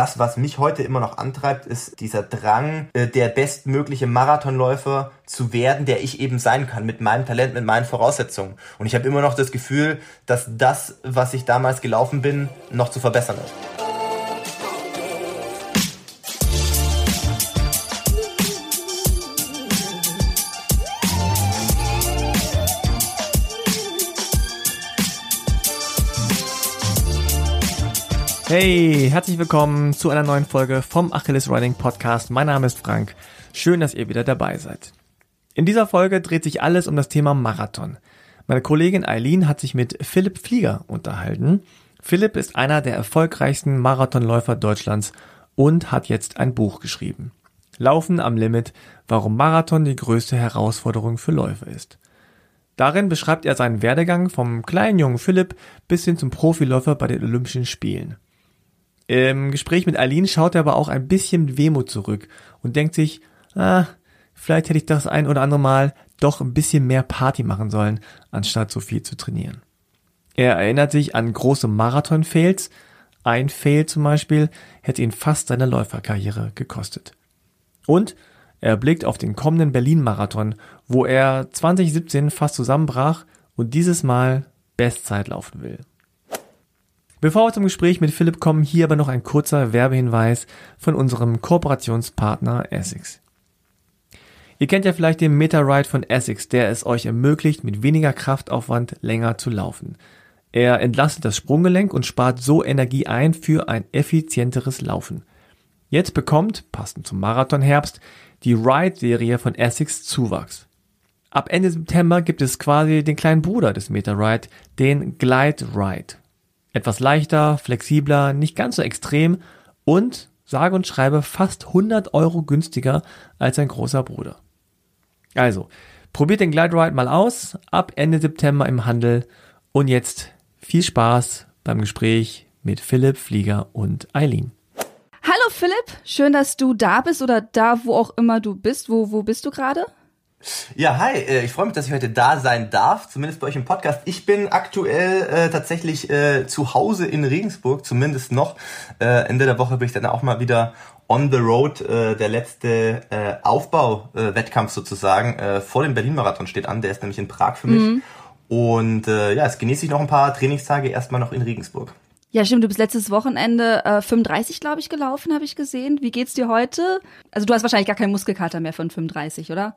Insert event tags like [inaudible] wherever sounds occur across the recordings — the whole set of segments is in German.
das, was mich heute immer noch antreibt, ist dieser Drang, äh, der bestmögliche Marathonläufer zu werden, der ich eben sein kann, mit meinem Talent, mit meinen Voraussetzungen. Und ich habe immer noch das Gefühl, dass das, was ich damals gelaufen bin, noch zu verbessern ist. Hey, herzlich willkommen zu einer neuen Folge vom Achilles Running Podcast. Mein Name ist Frank. Schön, dass ihr wieder dabei seid. In dieser Folge dreht sich alles um das Thema Marathon. Meine Kollegin Eileen hat sich mit Philipp Flieger unterhalten. Philipp ist einer der erfolgreichsten Marathonläufer Deutschlands und hat jetzt ein Buch geschrieben. Laufen am Limit, warum Marathon die größte Herausforderung für Läufer ist. Darin beschreibt er seinen Werdegang vom kleinen jungen Philipp bis hin zum Profiläufer bei den Olympischen Spielen. Im Gespräch mit Aline schaut er aber auch ein bisschen mit Wehmut zurück und denkt sich, ah, vielleicht hätte ich das ein oder andere Mal doch ein bisschen mehr Party machen sollen, anstatt so viel zu trainieren. Er erinnert sich an große Marathon-Fails. Ein Fail zum Beispiel hätte ihn fast seine Läuferkarriere gekostet. Und er blickt auf den kommenden Berlin-Marathon, wo er 2017 fast zusammenbrach und dieses Mal Bestzeit laufen will. Bevor wir zum Gespräch mit Philipp kommen, hier aber noch ein kurzer Werbehinweis von unserem Kooperationspartner Essex. Ihr kennt ja vielleicht den Meta-Ride von Essex, der es euch ermöglicht, mit weniger Kraftaufwand länger zu laufen. Er entlastet das Sprunggelenk und spart so Energie ein für ein effizienteres Laufen. Jetzt bekommt, passend zum Marathonherbst, die Ride-Serie von Essex Zuwachs. Ab Ende September gibt es quasi den kleinen Bruder des Meta-Ride, den Glide Ride. Etwas leichter, flexibler, nicht ganz so extrem und, sage und schreibe, fast 100 Euro günstiger als ein großer Bruder. Also, probiert den Glide Ride mal aus, ab Ende September im Handel und jetzt viel Spaß beim Gespräch mit Philipp Flieger und Eileen. Hallo Philipp, schön, dass du da bist oder da, wo auch immer du bist. Wo, wo bist du gerade? Ja, hi, äh, ich freue mich, dass ich heute da sein darf, zumindest bei euch im Podcast. Ich bin aktuell äh, tatsächlich äh, zu Hause in Regensburg, zumindest noch. Äh, Ende der Woche bin ich dann auch mal wieder on the road. Äh, der letzte äh, Aufbauwettkampf äh, sozusagen äh, vor dem Berlin-Marathon steht an, der ist nämlich in Prag für mich. Mhm. Und äh, ja, es genieße ich noch ein paar Trainingstage erstmal noch in Regensburg. Ja, stimmt. Du bist letztes Wochenende äh, 35, glaube ich, gelaufen, habe ich gesehen. Wie geht's dir heute? Also du hast wahrscheinlich gar keinen Muskelkater mehr von 35, oder?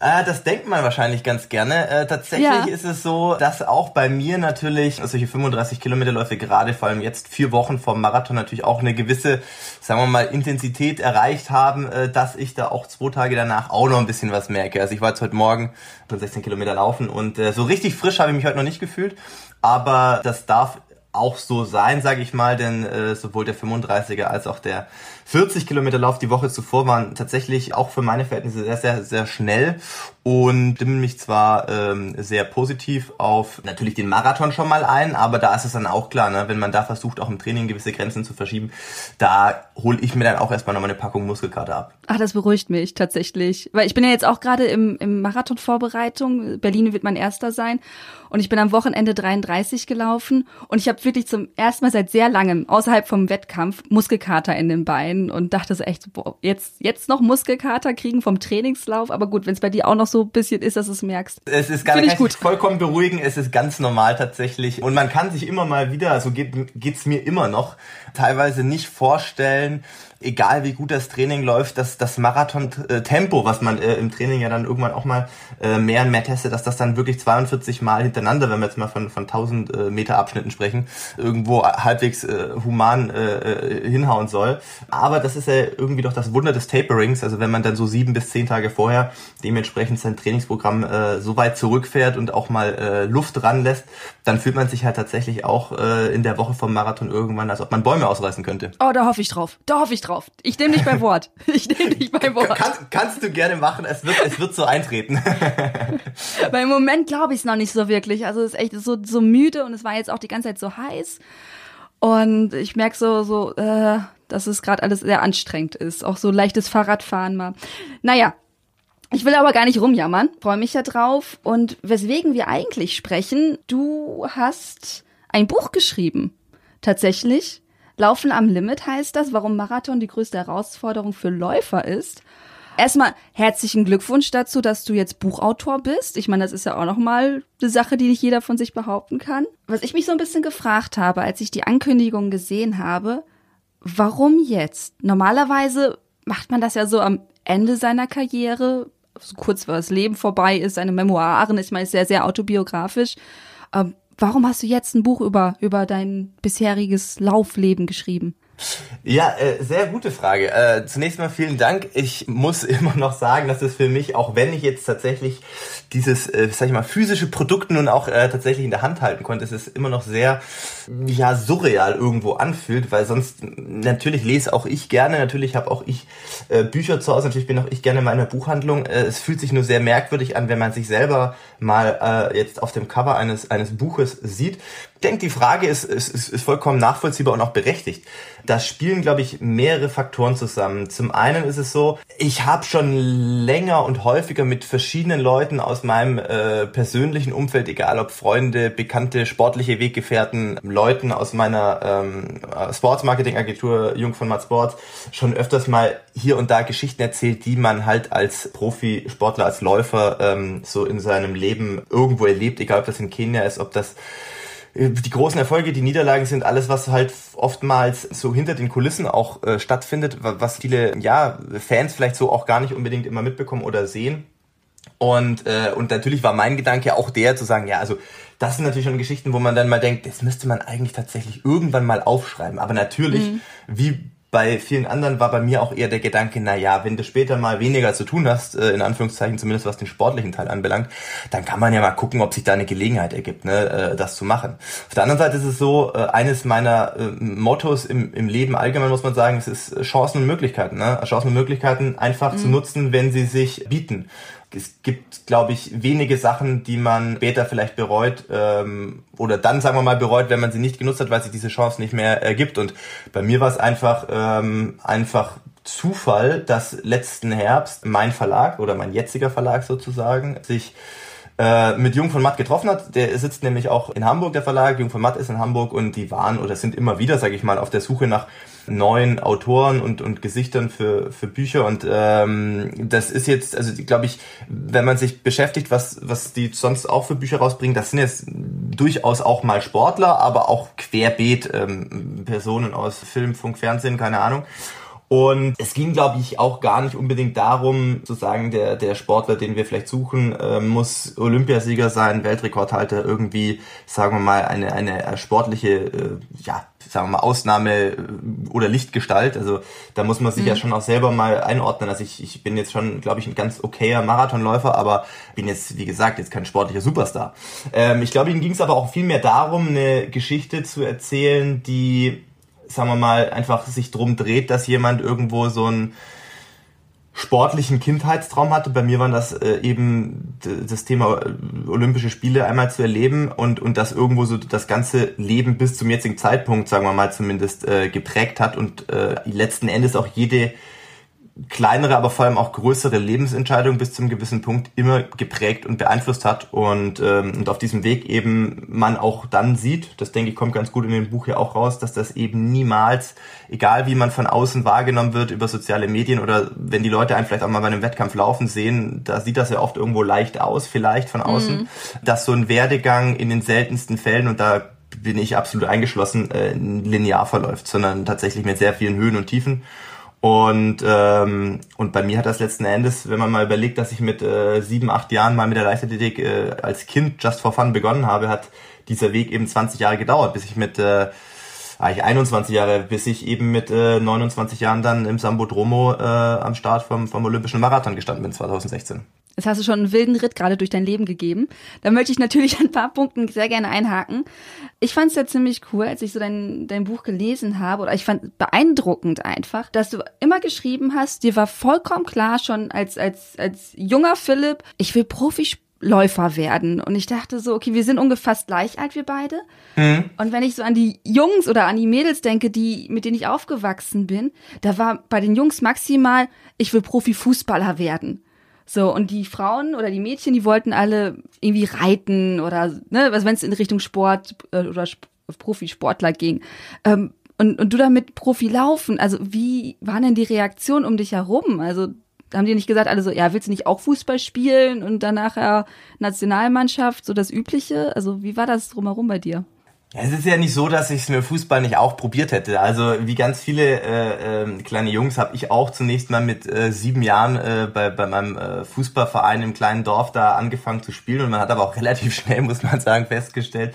Äh, das denkt man wahrscheinlich ganz gerne. Äh, tatsächlich ja. ist es so, dass auch bei mir natürlich solche 35 Kilometerläufe gerade vor allem jetzt vier Wochen vom Marathon natürlich auch eine gewisse, sagen wir mal, Intensität erreicht haben, äh, dass ich da auch zwei Tage danach auch noch ein bisschen was merke. Also ich war jetzt heute Morgen schon 16 Kilometer laufen und äh, so richtig frisch habe ich mich heute noch nicht gefühlt. Aber das darf auch so sein, sage ich mal, denn äh, sowohl der 35er als auch der 40 Kilometer Lauf die Woche zuvor waren tatsächlich auch für meine Verhältnisse sehr, sehr, sehr schnell und stimmen mich zwar ähm, sehr positiv auf natürlich den Marathon schon mal ein, aber da ist es dann auch klar, ne, wenn man da versucht, auch im Training gewisse Grenzen zu verschieben, da hole ich mir dann auch erstmal nochmal eine Packung Muskelkater ab. Ach, das beruhigt mich tatsächlich, weil ich bin ja jetzt auch gerade im, im Marathon-Vorbereitung. Berlin wird mein erster sein und ich bin am Wochenende 33 gelaufen und ich habe wirklich zum ersten Mal seit sehr langem außerhalb vom Wettkampf Muskelkater in den Beinen und dachte so echt, boah, jetzt, jetzt noch Muskelkater kriegen vom Trainingslauf. Aber gut, wenn es bei dir auch noch so ein bisschen ist, dass du es merkst. Es ist gar nicht gut. vollkommen beruhigen. Es ist ganz normal tatsächlich. Und man kann sich immer mal wieder, so geht, geht's mir immer noch, teilweise nicht vorstellen, egal wie gut das Training läuft, dass das Marathon-Tempo, was man äh, im Training ja dann irgendwann auch mal äh, mehr und mehr testet, dass das dann wirklich 42 Mal hintereinander, wenn wir jetzt mal von, von 1000 äh, Meter Abschnitten sprechen, irgendwo halbwegs äh, human äh, äh, hinhauen soll. Aber das ist ja irgendwie doch das Wunder des Taperings, also wenn man dann so sieben bis zehn Tage vorher dementsprechend sein Trainingsprogramm äh, so weit zurückfährt und auch mal äh, Luft ranlässt, dann fühlt man sich halt tatsächlich auch äh, in der Woche vom Marathon irgendwann, als ob man Bäume ausreißen könnte. Oh, da hoffe ich drauf. Da hoffe ich drauf. Ich nehme dich beim Wort. [laughs] Ich nehme dich beim Wort. Kann, kannst du gerne machen. Es wird, es wird so eintreten. [laughs] Weil im Moment glaube ich es noch nicht so wirklich. Also es ist echt so, so müde und es war jetzt auch die ganze Zeit so heiß. Und ich merke so, so, äh, dass es gerade alles sehr anstrengend ist. Auch so leichtes Fahrradfahren mal. Naja, ich will aber gar nicht rumjammern. Freue mich ja drauf. Und weswegen wir eigentlich sprechen, du hast ein Buch geschrieben. Tatsächlich Laufen am Limit heißt das, warum Marathon die größte Herausforderung für Läufer ist. Erstmal herzlichen Glückwunsch dazu, dass du jetzt Buchautor bist. Ich meine, das ist ja auch nochmal eine Sache, die nicht jeder von sich behaupten kann. Was ich mich so ein bisschen gefragt habe, als ich die Ankündigung gesehen habe, warum jetzt? Normalerweise macht man das ja so am Ende seiner Karriere, so kurz vor das Leben vorbei ist, seine Memoiren, ich meine, ist sehr, sehr autobiografisch. Ähm, warum hast du jetzt ein Buch über, über dein bisheriges Laufleben geschrieben? Ja, äh, sehr gute Frage. Äh, zunächst mal vielen Dank. Ich muss [laughs] immer noch sagen, dass es für mich, auch wenn ich jetzt tatsächlich dieses, äh, sag ich mal, physische Produkt nun auch äh, tatsächlich in der Hand halten konnte, es ist immer noch sehr, ja, surreal irgendwo anfühlt, weil sonst natürlich lese auch ich gerne, natürlich habe auch ich äh, Bücher zu Hause, natürlich bin auch ich gerne in meiner Buchhandlung. Äh, es fühlt sich nur sehr merkwürdig an, wenn man sich selber mal äh, jetzt auf dem Cover eines, eines Buches sieht. Denke, die Frage ist, ist, ist, ist vollkommen nachvollziehbar und auch berechtigt. Da spielen, glaube ich, mehrere Faktoren zusammen. Zum einen ist es so, ich habe schon länger und häufiger mit verschiedenen Leuten aus meinem äh, persönlichen Umfeld, egal ob Freunde, Bekannte, sportliche Weggefährten, Leuten aus meiner ähm, Sportsmarketing-Agentur Jung von Matt Sports, schon öfters mal hier und da Geschichten erzählt, die man halt als Profisportler, als Läufer ähm, so in seinem Leben irgendwo erlebt, egal ob das in Kenia ist, ob das die großen Erfolge, die Niederlagen sind alles, was halt oftmals so hinter den Kulissen auch äh, stattfindet, was viele ja Fans vielleicht so auch gar nicht unbedingt immer mitbekommen oder sehen. Und, äh, und natürlich war mein Gedanke auch der zu sagen, ja, also das sind natürlich schon Geschichten, wo man dann mal denkt, das müsste man eigentlich tatsächlich irgendwann mal aufschreiben. Aber natürlich, mhm. wie bei vielen anderen war bei mir auch eher der Gedanke, na ja, wenn du später mal weniger zu tun hast, äh, in Anführungszeichen zumindest was den sportlichen Teil anbelangt, dann kann man ja mal gucken, ob sich da eine Gelegenheit ergibt, ne, äh, das zu machen. Auf der anderen Seite ist es so, äh, eines meiner Mottos im, im Leben allgemein muss man sagen, es ist Chancen und Möglichkeiten, ne? Chancen und Möglichkeiten einfach mhm. zu nutzen, wenn sie sich bieten es gibt, glaube ich, wenige Sachen, die man später vielleicht bereut ähm, oder dann, sagen wir mal, bereut, wenn man sie nicht genutzt hat, weil sich diese Chance nicht mehr ergibt. Und bei mir war es einfach, ähm, einfach Zufall, dass letzten Herbst mein Verlag oder mein jetziger Verlag sozusagen sich äh, mit Jung von Matt getroffen hat. Der sitzt nämlich auch in Hamburg, der Verlag. Jung von Matt ist in Hamburg und die waren oder sind immer wieder, sage ich mal, auf der Suche nach neuen Autoren und, und Gesichtern für, für Bücher. Und ähm, das ist jetzt, also glaube ich, wenn man sich beschäftigt, was, was die sonst auch für Bücher rausbringen, das sind jetzt durchaus auch mal Sportler, aber auch querbeet ähm, Personen aus Film, Funk, Fernsehen, keine Ahnung. Und es ging, glaube ich, auch gar nicht unbedingt darum, zu sagen, der, der Sportler, den wir vielleicht suchen, äh, muss Olympiasieger sein, Weltrekordhalter, irgendwie, sagen wir mal, eine, eine sportliche, äh, ja, sagen wir mal, Ausnahme äh, oder Lichtgestalt. Also da muss man sich mhm. ja schon auch selber mal einordnen. Also ich, ich bin jetzt schon, glaube ich, ein ganz okayer Marathonläufer, aber bin jetzt, wie gesagt, jetzt kein sportlicher Superstar. Ähm, ich glaube, ihnen ging es aber auch viel mehr darum, eine Geschichte zu erzählen, die sagen wir mal, einfach sich drum dreht, dass jemand irgendwo so einen sportlichen Kindheitstraum hatte. Bei mir war das äh, eben das Thema äh, Olympische Spiele einmal zu erleben und, und das irgendwo so das ganze Leben bis zum jetzigen Zeitpunkt, sagen wir mal zumindest, äh, geprägt hat und äh, letzten Endes auch jede kleinere, aber vor allem auch größere Lebensentscheidungen bis zum gewissen Punkt immer geprägt und beeinflusst hat und, ähm, und auf diesem Weg eben man auch dann sieht, das denke ich kommt ganz gut in dem Buch ja auch raus, dass das eben niemals, egal wie man von außen wahrgenommen wird über soziale Medien oder wenn die Leute einen vielleicht auch mal bei einem Wettkampf laufen sehen, da sieht das ja oft irgendwo leicht aus, vielleicht von außen, mhm. dass so ein Werdegang in den seltensten Fällen und da bin ich absolut eingeschlossen, äh, linear verläuft, sondern tatsächlich mit sehr vielen Höhen und Tiefen. Und, ähm, und bei mir hat das letzten Endes, wenn man mal überlegt, dass ich mit äh, sieben, acht Jahren mal mit der Leichtathletik äh, als Kind just for fun begonnen habe, hat dieser Weg eben 20 Jahre gedauert, bis ich mit äh, eigentlich 21 Jahre, bis ich eben mit äh, 29 Jahren dann im Sambodromo äh, am Start vom, vom Olympischen Marathon gestanden bin 2016. Jetzt hast du schon einen wilden Ritt gerade durch dein Leben gegeben. Da möchte ich natürlich ein paar Punkten sehr gerne einhaken. Ich fand es ja ziemlich cool, als ich so dein, dein Buch gelesen habe, oder ich fand beeindruckend einfach, dass du immer geschrieben hast, dir war vollkommen klar schon als, als, als junger Philipp, ich will Profiläufer werden. Und ich dachte so, okay, wir sind ungefähr gleich alt, wir beide. Mhm. Und wenn ich so an die Jungs oder an die Mädels denke, die, mit denen ich aufgewachsen bin, da war bei den Jungs maximal, ich will Profifußballer werden. So, und die Frauen oder die Mädchen, die wollten alle irgendwie reiten oder, ne, was wenn es in Richtung Sport äh, oder Sp Profisportler ging. Ähm, und, und du damit Profi laufen. Also wie waren denn die Reaktionen um dich herum? Also haben die nicht gesagt, alle so, ja, willst du nicht auch Fußball spielen und danach ja Nationalmannschaft, so das Übliche? Also wie war das drumherum bei dir? Es ist ja nicht so, dass ich es mit Fußball nicht auch probiert hätte. Also wie ganz viele äh, äh, kleine Jungs habe ich auch zunächst mal mit äh, sieben Jahren äh, bei, bei meinem äh, Fußballverein im kleinen Dorf da angefangen zu spielen und man hat aber auch [laughs] relativ schnell, muss man sagen, festgestellt,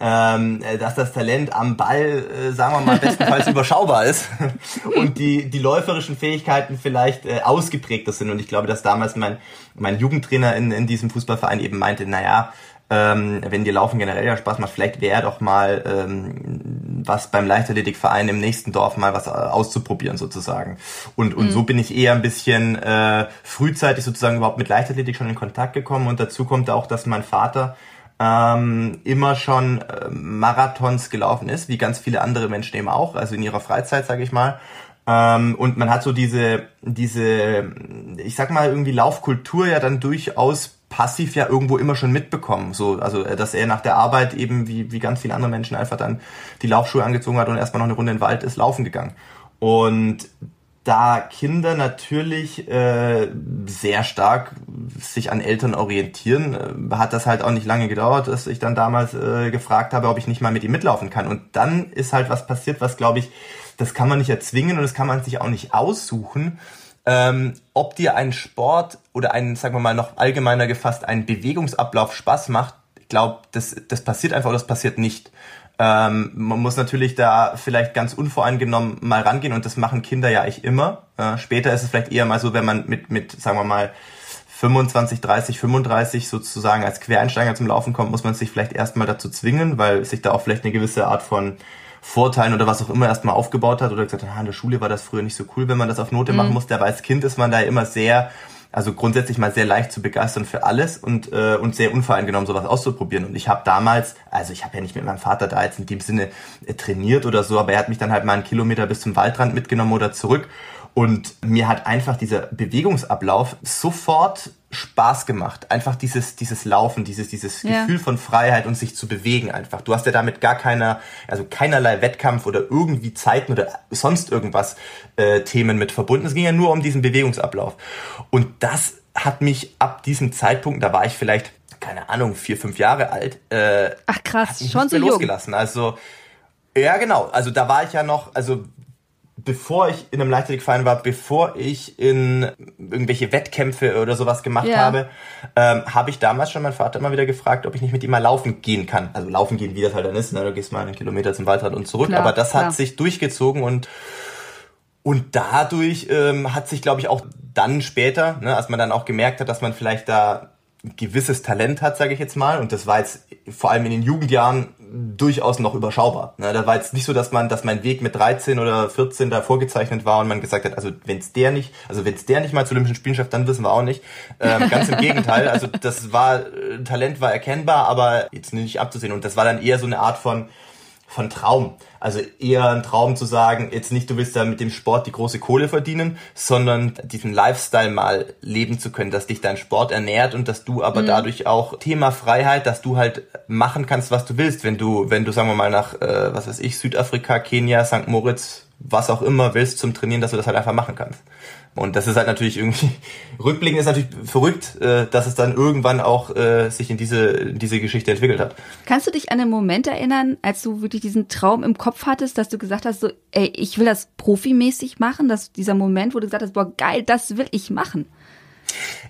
ähm, äh, dass das Talent am Ball, äh, sagen wir mal, bestenfalls [laughs] überschaubar ist [laughs] und die, die läuferischen Fähigkeiten vielleicht äh, ausgeprägter sind. Und ich glaube, dass damals mein, mein Jugendtrainer in, in diesem Fußballverein eben meinte, naja, ähm, wenn dir Laufen generell ja Spaß macht, vielleicht wäre doch mal ähm, was beim Leichtathletikverein im nächsten Dorf mal was äh, auszuprobieren sozusagen. Und, und mhm. so bin ich eher ein bisschen äh, frühzeitig sozusagen überhaupt mit Leichtathletik schon in Kontakt gekommen. Und dazu kommt auch, dass mein Vater ähm, immer schon äh, Marathons gelaufen ist, wie ganz viele andere Menschen eben auch, also in ihrer Freizeit, sage ich mal. Ähm, und man hat so diese, diese, ich sag mal, irgendwie Laufkultur ja dann durchaus passiv ja irgendwo immer schon mitbekommen. So, also äh, dass er nach der Arbeit eben wie, wie ganz viele andere Menschen einfach dann die Laufschuhe angezogen hat und erstmal noch eine Runde in den Wald ist laufen gegangen. Und da Kinder natürlich äh, sehr stark sich an Eltern orientieren, äh, hat das halt auch nicht lange gedauert, dass ich dann damals äh, gefragt habe, ob ich nicht mal mit ihm mitlaufen kann. Und dann ist halt was passiert, was glaube ich, das kann man nicht erzwingen und das kann man sich auch nicht aussuchen. Ähm, ob dir ein Sport oder ein, sagen wir mal, noch allgemeiner gefasst, ein Bewegungsablauf Spaß macht, ich glaube, das, das passiert einfach oder das passiert nicht. Ähm, man muss natürlich da vielleicht ganz unvoreingenommen mal rangehen und das machen Kinder ja eigentlich immer. Äh, später ist es vielleicht eher mal so, wenn man mit, mit, sagen wir mal, 25, 30, 35 sozusagen als Quereinsteiger zum Laufen kommt, muss man sich vielleicht erstmal dazu zwingen, weil sich da auch vielleicht eine gewisse Art von Vorteilen oder was auch immer erstmal aufgebaut hat oder gesagt hat, ah, in der Schule war das früher nicht so cool, wenn man das auf Note mhm. machen musste. Aber als Kind ist man da immer sehr also grundsätzlich mal sehr leicht zu begeistern für alles und, äh, und sehr unvoreingenommen sowas auszuprobieren. Und ich habe damals, also ich habe ja nicht mit meinem Vater da jetzt in dem Sinne äh, trainiert oder so, aber er hat mich dann halt mal einen Kilometer bis zum Waldrand mitgenommen oder zurück. Und mir hat einfach dieser Bewegungsablauf sofort Spaß gemacht. Einfach dieses, dieses Laufen, dieses, dieses ja. Gefühl von Freiheit und sich zu bewegen einfach. Du hast ja damit gar keiner, also keinerlei Wettkampf oder irgendwie Zeiten oder sonst irgendwas äh, Themen mit verbunden. Es ging ja nur um diesen Bewegungsablauf. Und das hat mich ab diesem Zeitpunkt, da war ich vielleicht, keine Ahnung, vier, fünf Jahre alt, äh, Ach krass, schon so losgelassen. Also ja, genau. Also da war ich ja noch, also bevor ich in einem Leichtathletikverein war, bevor ich in irgendwelche Wettkämpfe oder sowas gemacht ja. habe, ähm, habe ich damals schon meinen Vater immer wieder gefragt, ob ich nicht mit ihm mal laufen gehen kann. Also laufen gehen, wie das halt dann ist. Ne? Du gehst mal einen Kilometer zum Waldrand und zurück. Klar, Aber das klar. hat sich durchgezogen und und dadurch ähm, hat sich, glaube ich, auch dann später, ne, als man dann auch gemerkt hat, dass man vielleicht da gewisses Talent hat, sage ich jetzt mal, und das war jetzt vor allem in den Jugendjahren durchaus noch überschaubar. Ne, da war jetzt nicht so, dass man, dass mein Weg mit 13 oder 14 da vorgezeichnet war und man gesagt hat, also wenn es der nicht, also wenn es der nicht mal zu Olympischen Spielen schafft, dann wissen wir auch nicht. Ähm, ganz im Gegenteil, also das war äh, Talent war erkennbar, aber jetzt nicht abzusehen und das war dann eher so eine Art von von Traum. Also eher ein Traum zu sagen, jetzt nicht, du willst da mit dem Sport die große Kohle verdienen, sondern diesen Lifestyle mal leben zu können, dass dich dein Sport ernährt und dass du aber mhm. dadurch auch Thema Freiheit, dass du halt machen kannst, was du willst, wenn du, wenn du, sagen wir mal, nach, äh, was weiß ich, Südafrika, Kenia, St. Moritz, was auch immer willst zum Trainieren, dass du das halt einfach machen kannst. Und das ist halt natürlich irgendwie, [laughs] rückblickend ist natürlich verrückt, äh, dass es dann irgendwann auch äh, sich in diese, diese Geschichte entwickelt hat. Kannst du dich an einen Moment erinnern, als du wirklich diesen Traum im Kopf hattest, dass du gesagt hast, so, ey, ich will das profimäßig machen, dass dieser Moment, wo du gesagt hast, boah, geil, das will ich machen?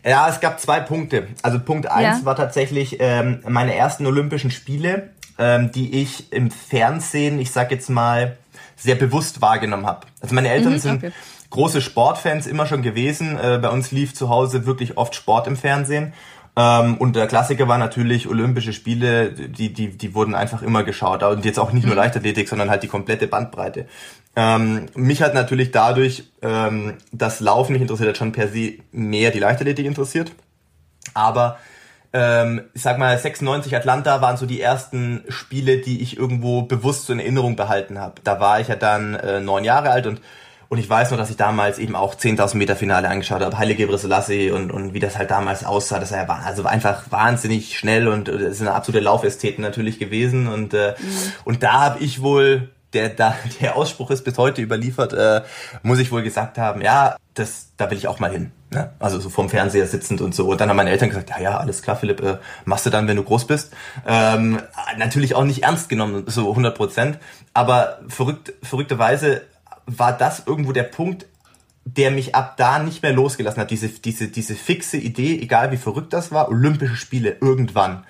Ja, es gab zwei Punkte. Also Punkt eins ja. war tatsächlich ähm, meine ersten Olympischen Spiele, ähm, die ich im Fernsehen, ich sag jetzt mal, sehr bewusst wahrgenommen habe. Also meine Eltern mhm, sind okay große Sportfans immer schon gewesen. Äh, bei uns lief zu Hause wirklich oft Sport im Fernsehen. Ähm, und der Klassiker war natürlich Olympische Spiele, die, die, die wurden einfach immer geschaut. Und jetzt auch nicht nur mhm. Leichtathletik, sondern halt die komplette Bandbreite. Ähm, mich hat natürlich dadurch ähm, das Laufen mich interessiert hat schon per se mehr die Leichtathletik interessiert. Aber ähm, ich sag mal, 96 Atlanta waren so die ersten Spiele, die ich irgendwo bewusst so in Erinnerung behalten habe. Da war ich ja dann äh, neun Jahre alt und und ich weiß noch, dass ich damals eben auch 10.000 Meter Finale angeschaut habe, Heilige Selassie und, und wie das halt damals aussah. Das war also einfach wahnsinnig schnell und das ist eine absolute Laufästheten natürlich gewesen. Und, äh, mhm. und da habe ich wohl der da [laughs] der Ausspruch ist bis heute überliefert, äh, muss ich wohl gesagt haben, ja, das, da will ich auch mal hin. Ne? Also so vorm Fernseher sitzend und so. Und dann haben meine Eltern gesagt, ja, ja, alles klar, Philipp, äh, machst du dann, wenn du groß bist. Ähm, natürlich auch nicht ernst genommen, so 100 Prozent. Aber verrückt, verrückterweise war das irgendwo der Punkt, der mich ab da nicht mehr losgelassen hat. Diese, diese, diese fixe Idee, egal wie verrückt das war, Olympische Spiele irgendwann.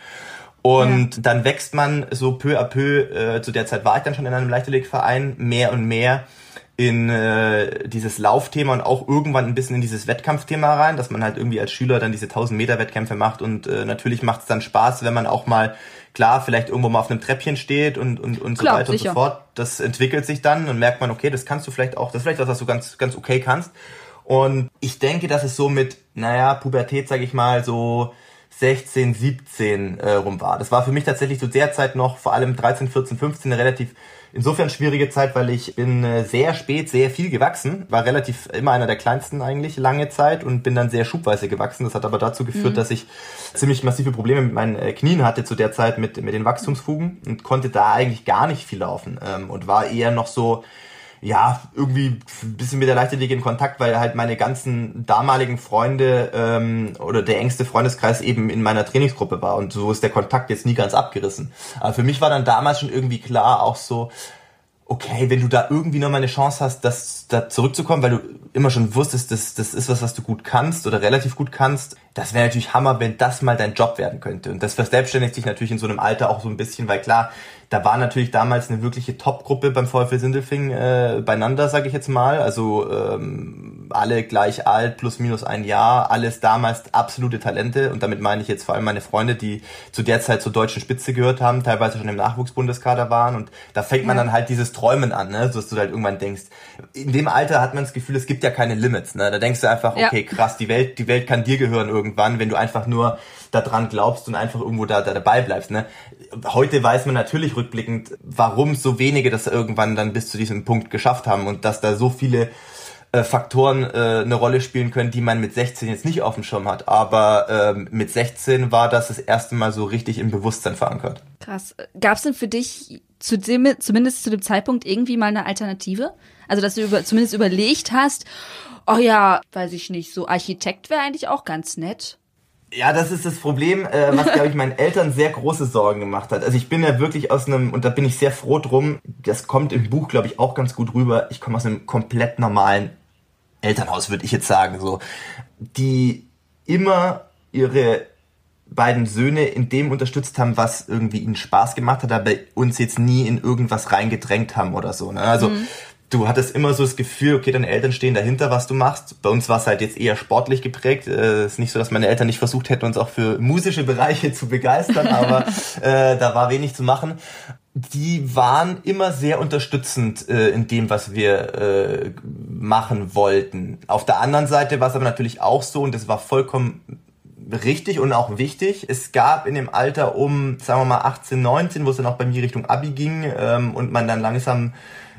Und ja. dann wächst man so peu à peu, äh, zu der Zeit war ich dann schon in einem Leichtathletikverein, mehr und mehr in äh, dieses Laufthema und auch irgendwann ein bisschen in dieses Wettkampfthema rein, dass man halt irgendwie als Schüler dann diese 1000 Meter Wettkämpfe macht und äh, natürlich macht es dann Spaß, wenn man auch mal klar vielleicht irgendwo mal auf einem Treppchen steht und und und klar, so weiter sicher. und so fort. Das entwickelt sich dann und merkt man, okay, das kannst du vielleicht auch, das ist vielleicht was, was du ganz ganz okay kannst. Und ich denke, dass es so mit, naja, Pubertät, sage ich mal, so 16, 17 äh, rum war. Das war für mich tatsächlich zu der Zeit noch, vor allem 13, 14, 15, eine relativ insofern schwierige Zeit, weil ich bin äh, sehr spät sehr viel gewachsen, war relativ immer einer der kleinsten eigentlich lange Zeit und bin dann sehr schubweise gewachsen. Das hat aber dazu geführt, mhm. dass ich ziemlich massive Probleme mit meinen äh, Knien hatte zu der Zeit mit, mit den Wachstumsfugen und konnte da eigentlich gar nicht viel laufen ähm, und war eher noch so ja, irgendwie ein bisschen mit der Leichtathletik in Kontakt, weil halt meine ganzen damaligen Freunde ähm, oder der engste Freundeskreis eben in meiner Trainingsgruppe war und so ist der Kontakt jetzt nie ganz abgerissen. Aber für mich war dann damals schon irgendwie klar auch so, okay, wenn du da irgendwie noch mal eine Chance hast, das da zurückzukommen, weil du immer schon wusstest, das, das ist was, was du gut kannst oder relativ gut kannst, das wäre natürlich Hammer, wenn das mal dein Job werden könnte. Und das verselbstständigt sich natürlich in so einem Alter auch so ein bisschen, weil klar, da war natürlich damals eine wirkliche Top-Gruppe beim VfL Sindelfing äh, beieinander, sage ich jetzt mal. Also ähm, alle gleich alt, plus minus ein Jahr, alles damals absolute Talente. Und damit meine ich jetzt vor allem meine Freunde, die zu der Zeit zur deutschen Spitze gehört haben, teilweise schon im Nachwuchsbundeskader waren. Und da fängt man ja. dann halt dieses Träumen an, ne? so dass du halt irgendwann denkst, in dem Alter hat man das Gefühl, es gibt ja keine Limits. Ne? Da denkst du einfach, okay, ja. krass, die Welt, die Welt kann dir gehören irgendwann, wenn du einfach nur daran glaubst und einfach irgendwo da, da dabei bleibst. Ne? Heute weiß man natürlich rückblickend, warum so wenige das irgendwann dann bis zu diesem Punkt geschafft haben und dass da so viele äh, Faktoren äh, eine Rolle spielen können, die man mit 16 jetzt nicht auf dem Schirm hat. Aber ähm, mit 16 war das das erste Mal so richtig im Bewusstsein verankert. Krass. Gab es denn für dich zu dem, zumindest zu dem Zeitpunkt irgendwie mal eine Alternative? Also, dass du über, zumindest überlegt hast, oh ja, weiß ich nicht, so Architekt wäre eigentlich auch ganz nett. Ja, das ist das Problem, äh, was, glaube ich, meinen Eltern sehr große Sorgen gemacht hat. Also ich bin ja wirklich aus einem, und da bin ich sehr froh drum, das kommt im Buch, glaube ich, auch ganz gut rüber, ich komme aus einem komplett normalen Elternhaus, würde ich jetzt sagen, so, die immer ihre beiden Söhne in dem unterstützt haben, was irgendwie ihnen Spaß gemacht hat, aber uns jetzt nie in irgendwas reingedrängt haben oder so. Ne? Also mhm du hattest immer so das Gefühl, okay, deine Eltern stehen dahinter, was du machst. Bei uns war es halt jetzt eher sportlich geprägt. Es äh, ist nicht so, dass meine Eltern nicht versucht hätten, uns auch für musische Bereiche zu begeistern, [laughs] aber äh, da war wenig zu machen. Die waren immer sehr unterstützend äh, in dem, was wir äh, machen wollten. Auf der anderen Seite war es aber natürlich auch so, und das war vollkommen richtig und auch wichtig. Es gab in dem Alter um, sagen wir mal, 18, 19, wo es dann auch bei mir Richtung Abi ging ähm, und man dann langsam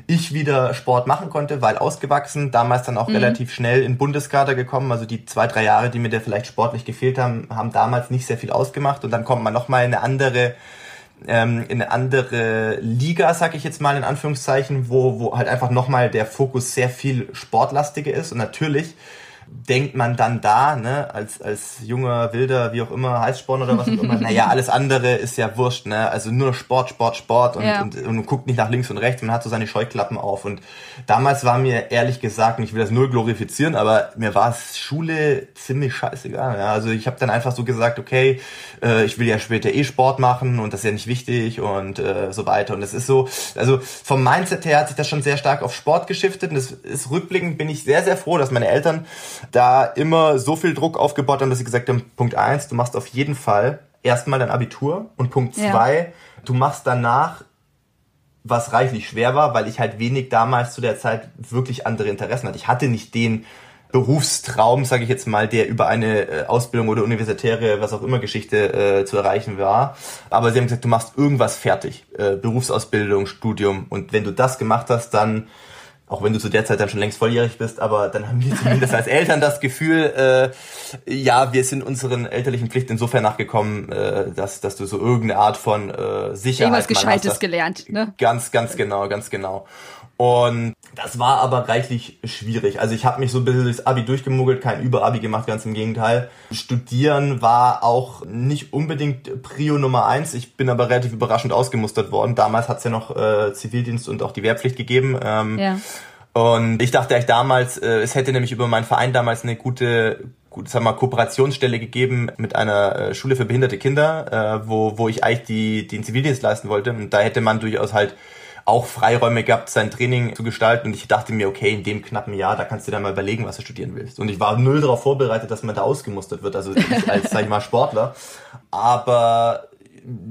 ich wieder Sport machen konnte, weil ausgewachsen, damals dann auch mhm. relativ schnell in Bundeskader gekommen. Also die zwei, drei Jahre, die mir da vielleicht sportlich gefehlt haben, haben damals nicht sehr viel ausgemacht. Und dann kommt man nochmal in eine andere ähm, in eine andere Liga, sag ich jetzt mal in Anführungszeichen, wo, wo halt einfach nochmal der Fokus sehr viel sportlastiger ist. Und natürlich denkt man dann da, ne, als, als junger, wilder, wie auch immer, Heißsporn oder was auch immer, naja, [laughs] alles andere ist ja wurscht, ne, also nur Sport, Sport, Sport und, ja. und, und, guckt nicht nach links und rechts, man hat so seine Scheuklappen auf. Und damals war mir ehrlich gesagt, und ich will das null glorifizieren, aber mir war es Schule ziemlich scheißegal, ja, also ich habe dann einfach so gesagt, okay, äh, ich will ja später eh Sport machen und das ist ja nicht wichtig und äh, so weiter. Und es ist so, also vom Mindset her hat sich das schon sehr stark auf Sport geschiftet und das ist rückblickend bin ich sehr, sehr froh, dass meine Eltern da immer so viel Druck aufgebaut haben, dass sie gesagt haben, Punkt eins, du machst auf jeden Fall erstmal dein Abitur und Punkt zwei, ja. du machst danach was reichlich schwer war, weil ich halt wenig damals zu der Zeit wirklich andere Interessen hatte. Ich hatte nicht den Berufstraum, sage ich jetzt mal, der über eine äh, Ausbildung oder universitäre, was auch immer Geschichte äh, zu erreichen war. Aber sie haben gesagt, du machst irgendwas fertig, äh, Berufsausbildung, Studium und wenn du das gemacht hast, dann auch wenn du zu der Zeit dann schon längst volljährig bist, aber dann haben wir zumindest als Eltern das Gefühl, äh, ja, wir sind unseren elterlichen Pflichten insofern nachgekommen, äh, dass, dass du so irgendeine Art von äh, Sicherheit Irgendwas Gescheites gelernt, ne? Ganz, ganz genau, ganz genau. Und das war aber reichlich schwierig. Also ich habe mich so ein bisschen durchs Abi durchgemogelt, kein Überabi gemacht, ganz im Gegenteil. Studieren war auch nicht unbedingt Prio Nummer eins. Ich bin aber relativ überraschend ausgemustert worden. Damals hat's ja noch äh, Zivildienst und auch die Wehrpflicht gegeben. Ähm, ja. Und ich dachte eigentlich damals, äh, es hätte nämlich über meinen Verein damals eine gute, gut, sag mal, Kooperationsstelle gegeben mit einer äh, Schule für behinderte Kinder, äh, wo, wo ich eigentlich die, den Zivildienst leisten wollte. Und da hätte man durchaus halt auch Freiräume gehabt, sein Training zu gestalten. Und ich dachte mir, okay, in dem knappen Jahr, da kannst du dann mal überlegen, was du studieren willst. Und ich war null darauf vorbereitet, dass man da ausgemustert wird, also ich [laughs] als, sag ich mal, Sportler. Aber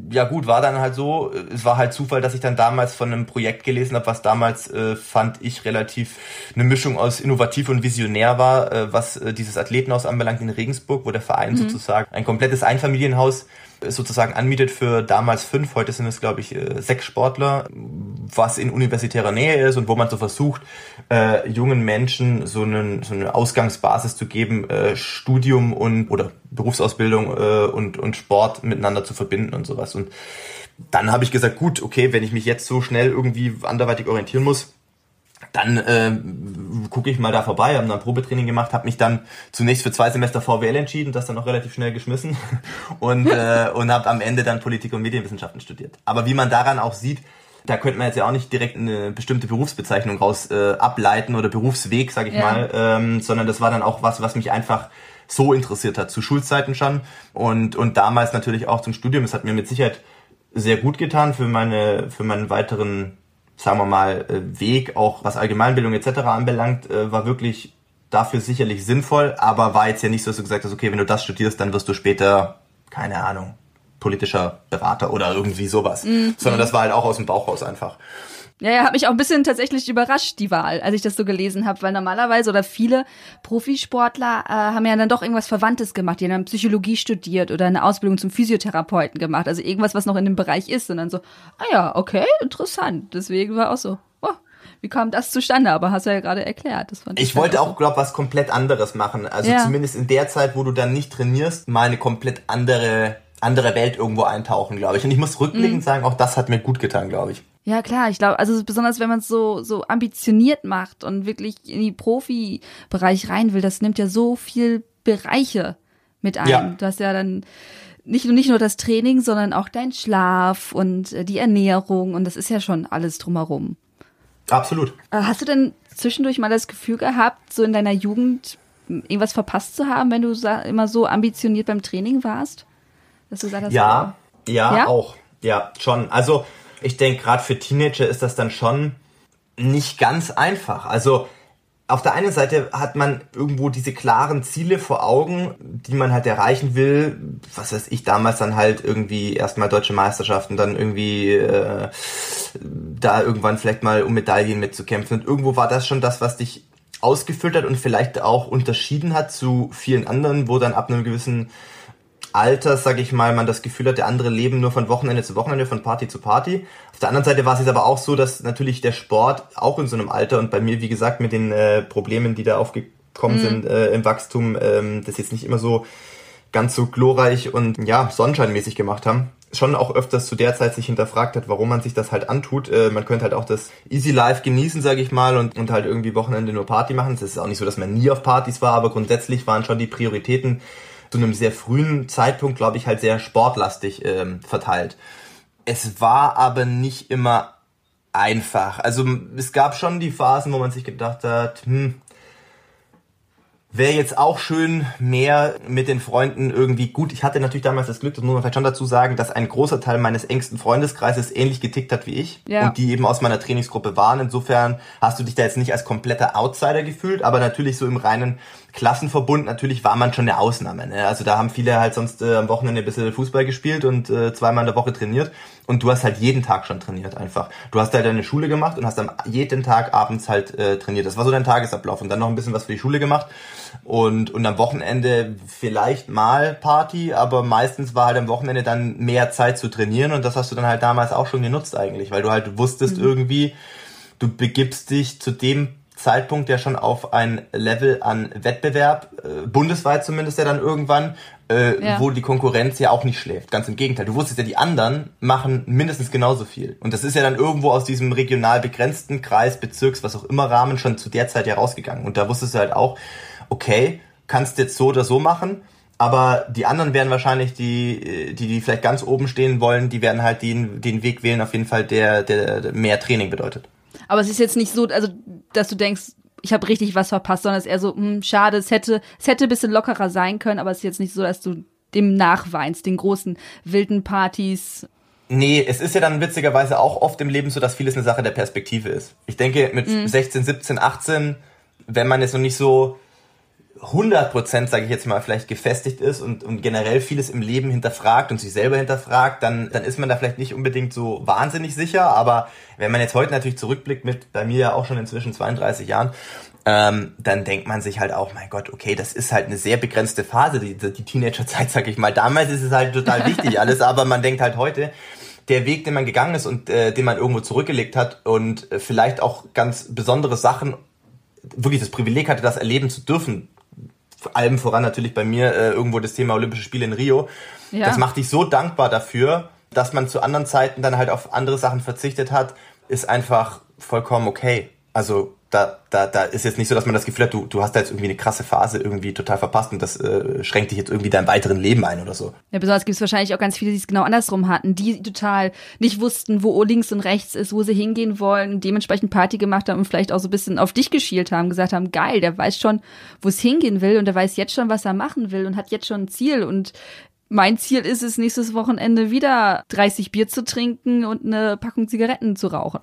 ja gut, war dann halt so, es war halt Zufall, dass ich dann damals von einem Projekt gelesen habe, was damals äh, fand ich relativ eine Mischung aus innovativ und visionär war, äh, was äh, dieses Athletenhaus anbelangt in Regensburg, wo der Verein mhm. sozusagen ein komplettes Einfamilienhaus sozusagen anmietet für damals fünf, heute sind es glaube ich äh, sechs Sportler, was in universitärer Nähe ist und wo man so versucht, äh, jungen Menschen so, einen, so eine Ausgangsbasis zu geben, äh, Studium und oder Berufsausbildung äh, und, und Sport miteinander zu verbinden und sowas. Und dann habe ich gesagt, gut, okay, wenn ich mich jetzt so schnell irgendwie anderweitig orientieren muss, dann äh, gucke ich mal da vorbei, haben dann Probetraining gemacht, habe mich dann zunächst für zwei Semester VWL entschieden, das dann auch relativ schnell geschmissen [laughs] und, [laughs] äh, und habe am Ende dann Politik und Medienwissenschaften studiert. Aber wie man daran auch sieht, da könnte man jetzt ja auch nicht direkt eine bestimmte Berufsbezeichnung raus äh, ableiten oder Berufsweg, sage ich ja. mal, ähm, sondern das war dann auch was, was mich einfach so interessiert hat, zu Schulzeiten schon und, und damals natürlich auch zum Studium. Es hat mir mit Sicherheit sehr gut getan für meine für meinen weiteren sagen wir mal, äh, Weg, auch was Allgemeinbildung etc. anbelangt, äh, war wirklich dafür sicherlich sinnvoll, aber war jetzt ja nicht so, dass du gesagt hast, okay, wenn du das studierst, dann wirst du später, keine Ahnung, politischer Berater oder irgendwie sowas. Mhm. Sondern das war halt auch aus dem Bauch raus einfach. Ja, ja, hat mich auch ein bisschen tatsächlich überrascht, die Wahl, als ich das so gelesen habe, weil normalerweise oder viele Profisportler äh, haben ja dann doch irgendwas Verwandtes gemacht. Die haben dann Psychologie studiert oder eine Ausbildung zum Physiotherapeuten gemacht. Also irgendwas, was noch in dem Bereich ist. Und dann so, ah ja, okay, interessant. Deswegen war auch so, oh, wie kam das zustande? Aber hast du ja gerade erklärt. Das fand ich ich wollte auch, glaube was komplett anderes machen. Also ja. zumindest in der Zeit, wo du dann nicht trainierst, mal eine komplett andere andere Welt irgendwo eintauchen, glaube ich. Und ich muss rückblickend mhm. sagen, auch das hat mir gut getan, glaube ich. Ja, klar, ich glaube, also besonders wenn man es so, so ambitioniert macht und wirklich in die Profibereich rein will, das nimmt ja so viel Bereiche mit ein. Ja. Du hast ja dann nicht nur, nicht nur das Training, sondern auch dein Schlaf und äh, die Ernährung und das ist ja schon alles drumherum. Absolut. Äh, hast du denn zwischendurch mal das Gefühl gehabt, so in deiner Jugend irgendwas verpasst zu haben, wenn du immer so ambitioniert beim Training warst? Dass du sagst, ja, ja, ja, auch. Ja, schon. Also ich denke, gerade für Teenager ist das dann schon nicht ganz einfach. Also auf der einen Seite hat man irgendwo diese klaren Ziele vor Augen, die man halt erreichen will. Was weiß ich, damals dann halt irgendwie erstmal deutsche Meisterschaften, dann irgendwie äh, da irgendwann vielleicht mal um Medaillen mitzukämpfen. Und irgendwo war das schon das, was dich ausgefüllt hat und vielleicht auch unterschieden hat zu vielen anderen, wo dann ab einem gewissen Alters, sag ich mal, man das Gefühl hat, der andere leben nur von Wochenende zu Wochenende, von Party zu Party. Auf der anderen Seite war es jetzt aber auch so, dass natürlich der Sport auch in so einem Alter und bei mir, wie gesagt, mit den äh, Problemen, die da aufgekommen mhm. sind äh, im Wachstum, ähm, das jetzt nicht immer so ganz so glorreich und ja, sonnenscheinmäßig gemacht haben. Schon auch öfters zu der Zeit sich hinterfragt hat, warum man sich das halt antut. Äh, man könnte halt auch das Easy Life genießen, sage ich mal, und, und halt irgendwie Wochenende nur Party machen. Es ist auch nicht so, dass man nie auf Partys war, aber grundsätzlich waren schon die Prioritäten zu einem sehr frühen Zeitpunkt, glaube ich, halt sehr sportlastig ähm, verteilt. Es war aber nicht immer einfach. Also es gab schon die Phasen, wo man sich gedacht hat, hm, Wäre jetzt auch schön, mehr mit den Freunden irgendwie gut. Ich hatte natürlich damals das Glück, das muss man vielleicht schon dazu sagen, dass ein großer Teil meines engsten Freundeskreises ähnlich getickt hat wie ich ja. und die eben aus meiner Trainingsgruppe waren. Insofern hast du dich da jetzt nicht als kompletter Outsider gefühlt, aber natürlich so im reinen Klassenverbund, natürlich war man schon eine Ausnahme. Ne? Also da haben viele halt sonst äh, am Wochenende ein bisschen Fußball gespielt und äh, zweimal in der Woche trainiert und du hast halt jeden Tag schon trainiert einfach. Du hast halt deine Schule gemacht und hast dann jeden Tag abends halt äh, trainiert. Das war so dein Tagesablauf und dann noch ein bisschen was für die Schule gemacht und, und am Wochenende vielleicht mal Party, aber meistens war halt am Wochenende dann mehr Zeit zu trainieren und das hast du dann halt damals auch schon genutzt eigentlich, weil du halt wusstest mhm. irgendwie, du begibst dich zu dem Zeitpunkt ja schon auf ein Level an Wettbewerb, äh, bundesweit zumindest ja dann irgendwann, äh, ja. wo die Konkurrenz ja auch nicht schläft. Ganz im Gegenteil. Du wusstest ja, die anderen machen mindestens genauso viel. Und das ist ja dann irgendwo aus diesem regional begrenzten Kreis, Bezirks, was auch immer Rahmen schon zu der Zeit ja rausgegangen. Und da wusstest du halt auch, okay, kannst jetzt so oder so machen. Aber die anderen werden wahrscheinlich die, die, die vielleicht ganz oben stehen wollen, die werden halt den, den Weg wählen, auf jeden Fall, der, der mehr Training bedeutet. Aber es ist jetzt nicht so, also, dass du denkst, ich habe richtig was verpasst, sondern es ist eher so, hm, schade, es hätte, es hätte ein bisschen lockerer sein können, aber es ist jetzt nicht so, dass du dem nachweinst, den großen wilden Partys. Nee, es ist ja dann witzigerweise auch oft im Leben so, dass vieles eine Sache der Perspektive ist. Ich denke, mit mhm. 16, 17, 18, wenn man jetzt noch nicht so 100 Prozent, sage ich jetzt mal, vielleicht gefestigt ist und, und generell vieles im Leben hinterfragt und sich selber hinterfragt, dann, dann ist man da vielleicht nicht unbedingt so wahnsinnig sicher. Aber wenn man jetzt heute natürlich zurückblickt mit bei mir ja auch schon inzwischen 32 Jahren, ähm, dann denkt man sich halt auch, mein Gott, okay, das ist halt eine sehr begrenzte Phase, die, die Teenagerzeit, sag ich mal. Damals ist es halt total [laughs] wichtig alles, aber man denkt halt heute, der Weg, den man gegangen ist und äh, den man irgendwo zurückgelegt hat und äh, vielleicht auch ganz besondere Sachen wirklich das Privileg hatte, das erleben zu dürfen, allem voran natürlich bei mir äh, irgendwo das Thema Olympische Spiele in Rio. Ja. Das macht dich so dankbar dafür, dass man zu anderen Zeiten dann halt auf andere Sachen verzichtet hat, ist einfach vollkommen okay. Also da, da, da ist jetzt nicht so, dass man das Gefühl hat, du, du hast da jetzt irgendwie eine krasse Phase irgendwie total verpasst und das äh, schränkt dich jetzt irgendwie deinem weiteren Leben ein oder so. Ja, besonders gibt es wahrscheinlich auch ganz viele, die es genau andersrum hatten, die total nicht wussten, wo links und rechts ist, wo sie hingehen wollen, dementsprechend Party gemacht haben und vielleicht auch so ein bisschen auf dich geschielt haben, gesagt haben, geil, der weiß schon, wo es hingehen will und der weiß jetzt schon, was er machen will und hat jetzt schon ein Ziel und mein Ziel ist es, nächstes Wochenende wieder 30 Bier zu trinken und eine Packung Zigaretten zu rauchen.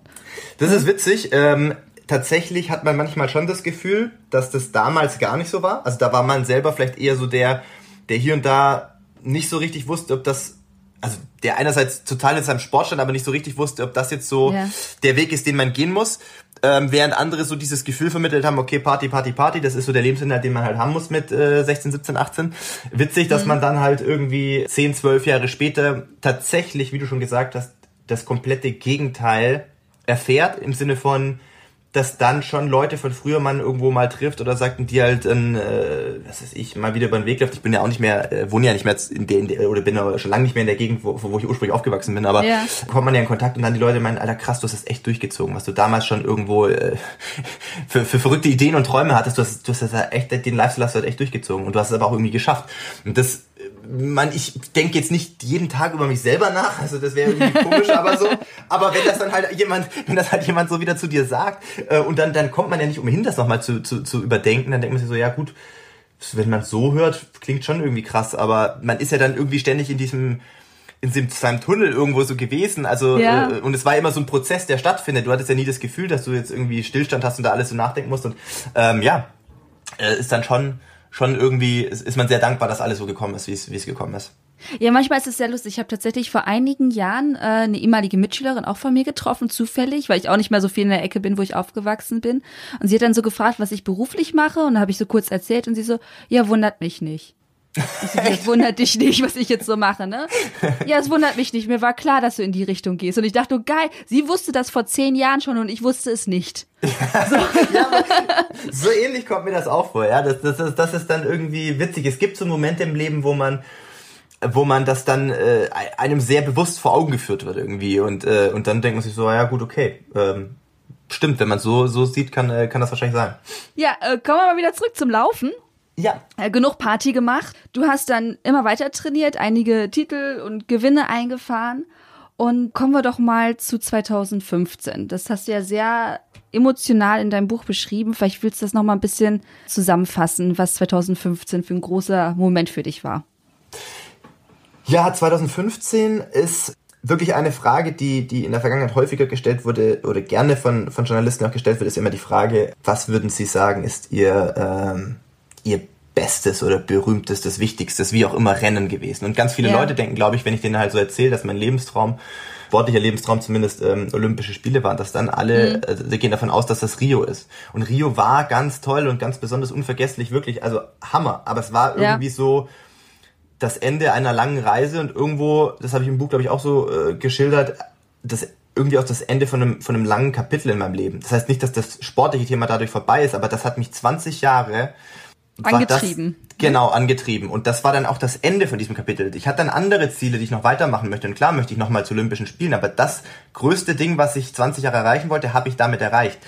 Das ist witzig. Ähm, tatsächlich hat man manchmal schon das Gefühl, dass das damals gar nicht so war. Also da war man selber vielleicht eher so der, der hier und da nicht so richtig wusste, ob das, also der einerseits total in seinem Sport stand, aber nicht so richtig wusste, ob das jetzt so ja. der Weg ist, den man gehen muss. Ähm, während andere so dieses Gefühl vermittelt haben, okay, Party, Party, Party, das ist so der Lebensinhalt, den man halt haben muss mit äh, 16, 17, 18. Witzig, dass mhm. man dann halt irgendwie 10, 12 Jahre später tatsächlich, wie du schon gesagt hast, das komplette Gegenteil erfährt, im Sinne von, dass dann schon Leute von früher man irgendwo mal trifft oder sagt und die halt, ähm, äh, was weiß ich, mal wieder über den Weg läuft. Ich bin ja auch nicht mehr, äh, wohne ja nicht mehr in der, in der oder bin ja schon lange nicht mehr in der Gegend, wo, wo ich ursprünglich aufgewachsen bin, aber ja. kommt man ja in Kontakt und dann die Leute meinen, Alter krass, du hast das echt durchgezogen, was du damals schon irgendwo äh, [laughs] für, für verrückte Ideen und Träume hattest, du hast, du hast das echt, den Lifestyle hast du halt echt durchgezogen und du hast es aber auch irgendwie geschafft. Und das man, ich denke jetzt nicht jeden Tag über mich selber nach, also das wäre irgendwie komisch, aber so. Aber wenn das dann halt jemand, wenn das halt jemand so wieder zu dir sagt, äh, und dann, dann kommt man ja nicht umhin, das nochmal zu, zu, zu überdenken, dann denkt man sich so, ja gut, wenn man so hört, klingt schon irgendwie krass, aber man ist ja dann irgendwie ständig in diesem, in seinem Tunnel irgendwo so gewesen. Also ja. äh, und es war immer so ein Prozess, der stattfindet. Du hattest ja nie das Gefühl, dass du jetzt irgendwie Stillstand hast und da alles so nachdenken musst. Und ähm, ja, äh, ist dann schon schon irgendwie ist man sehr dankbar, dass alles so gekommen ist, wie es, wie es gekommen ist. Ja, manchmal ist es sehr lustig. Ich habe tatsächlich vor einigen Jahren äh, eine ehemalige Mitschülerin auch von mir getroffen, zufällig, weil ich auch nicht mehr so viel in der Ecke bin, wo ich aufgewachsen bin. Und sie hat dann so gefragt, was ich beruflich mache. Und da habe ich so kurz erzählt und sie so, ja, wundert mich nicht. Es wundert dich nicht, was ich jetzt so mache, ne? Ja, es wundert mich nicht. Mir war klar, dass du in die Richtung gehst. Und ich dachte, oh, geil, sie wusste das vor zehn Jahren schon und ich wusste es nicht. [laughs] So, ja, so ähnlich kommt mir das auch vor, ja. Das, das, das ist dann irgendwie witzig. Es gibt so Momente im Leben, wo man wo man das dann äh, einem sehr bewusst vor Augen geführt wird irgendwie und äh, und dann denkt man sich so ja gut okay ähm, stimmt wenn man so so sieht kann äh, kann das wahrscheinlich sein ja äh, kommen wir mal wieder zurück zum Laufen ja. Äh, genug Party gemacht. Du hast dann immer weiter trainiert, einige Titel und Gewinne eingefahren. Und kommen wir doch mal zu 2015. Das hast du ja sehr emotional in deinem Buch beschrieben. Vielleicht willst du das noch mal ein bisschen zusammenfassen, was 2015 für ein großer Moment für dich war. Ja, 2015 ist wirklich eine Frage, die, die in der Vergangenheit häufiger gestellt wurde oder gerne von, von Journalisten auch gestellt wird, ist immer die Frage, was würden Sie sagen, ist Ihr ähm, ihr bestes oder berühmtestes, wichtigstes, wie auch immer Rennen gewesen. Und ganz viele ja. Leute denken, glaube ich, wenn ich denen halt so erzähle, dass mein Lebenstraum, sportlicher Lebenstraum zumindest ähm, Olympische Spiele waren, dass dann alle, mhm. sie gehen davon aus, dass das Rio ist. Und Rio war ganz toll und ganz besonders unvergesslich, wirklich, also Hammer. Aber es war irgendwie ja. so das Ende einer langen Reise und irgendwo, das habe ich im Buch, glaube ich, auch so äh, geschildert, das irgendwie auch das Ende von einem, von einem langen Kapitel in meinem Leben. Das heißt nicht, dass das sportliche Thema dadurch vorbei ist, aber das hat mich 20 Jahre angetrieben. Das, genau, angetrieben. Und das war dann auch das Ende von diesem Kapitel. Ich hatte dann andere Ziele, die ich noch weitermachen möchte. Und klar möchte ich nochmal zu Olympischen Spielen, aber das größte Ding, was ich 20 Jahre erreichen wollte, habe ich damit erreicht.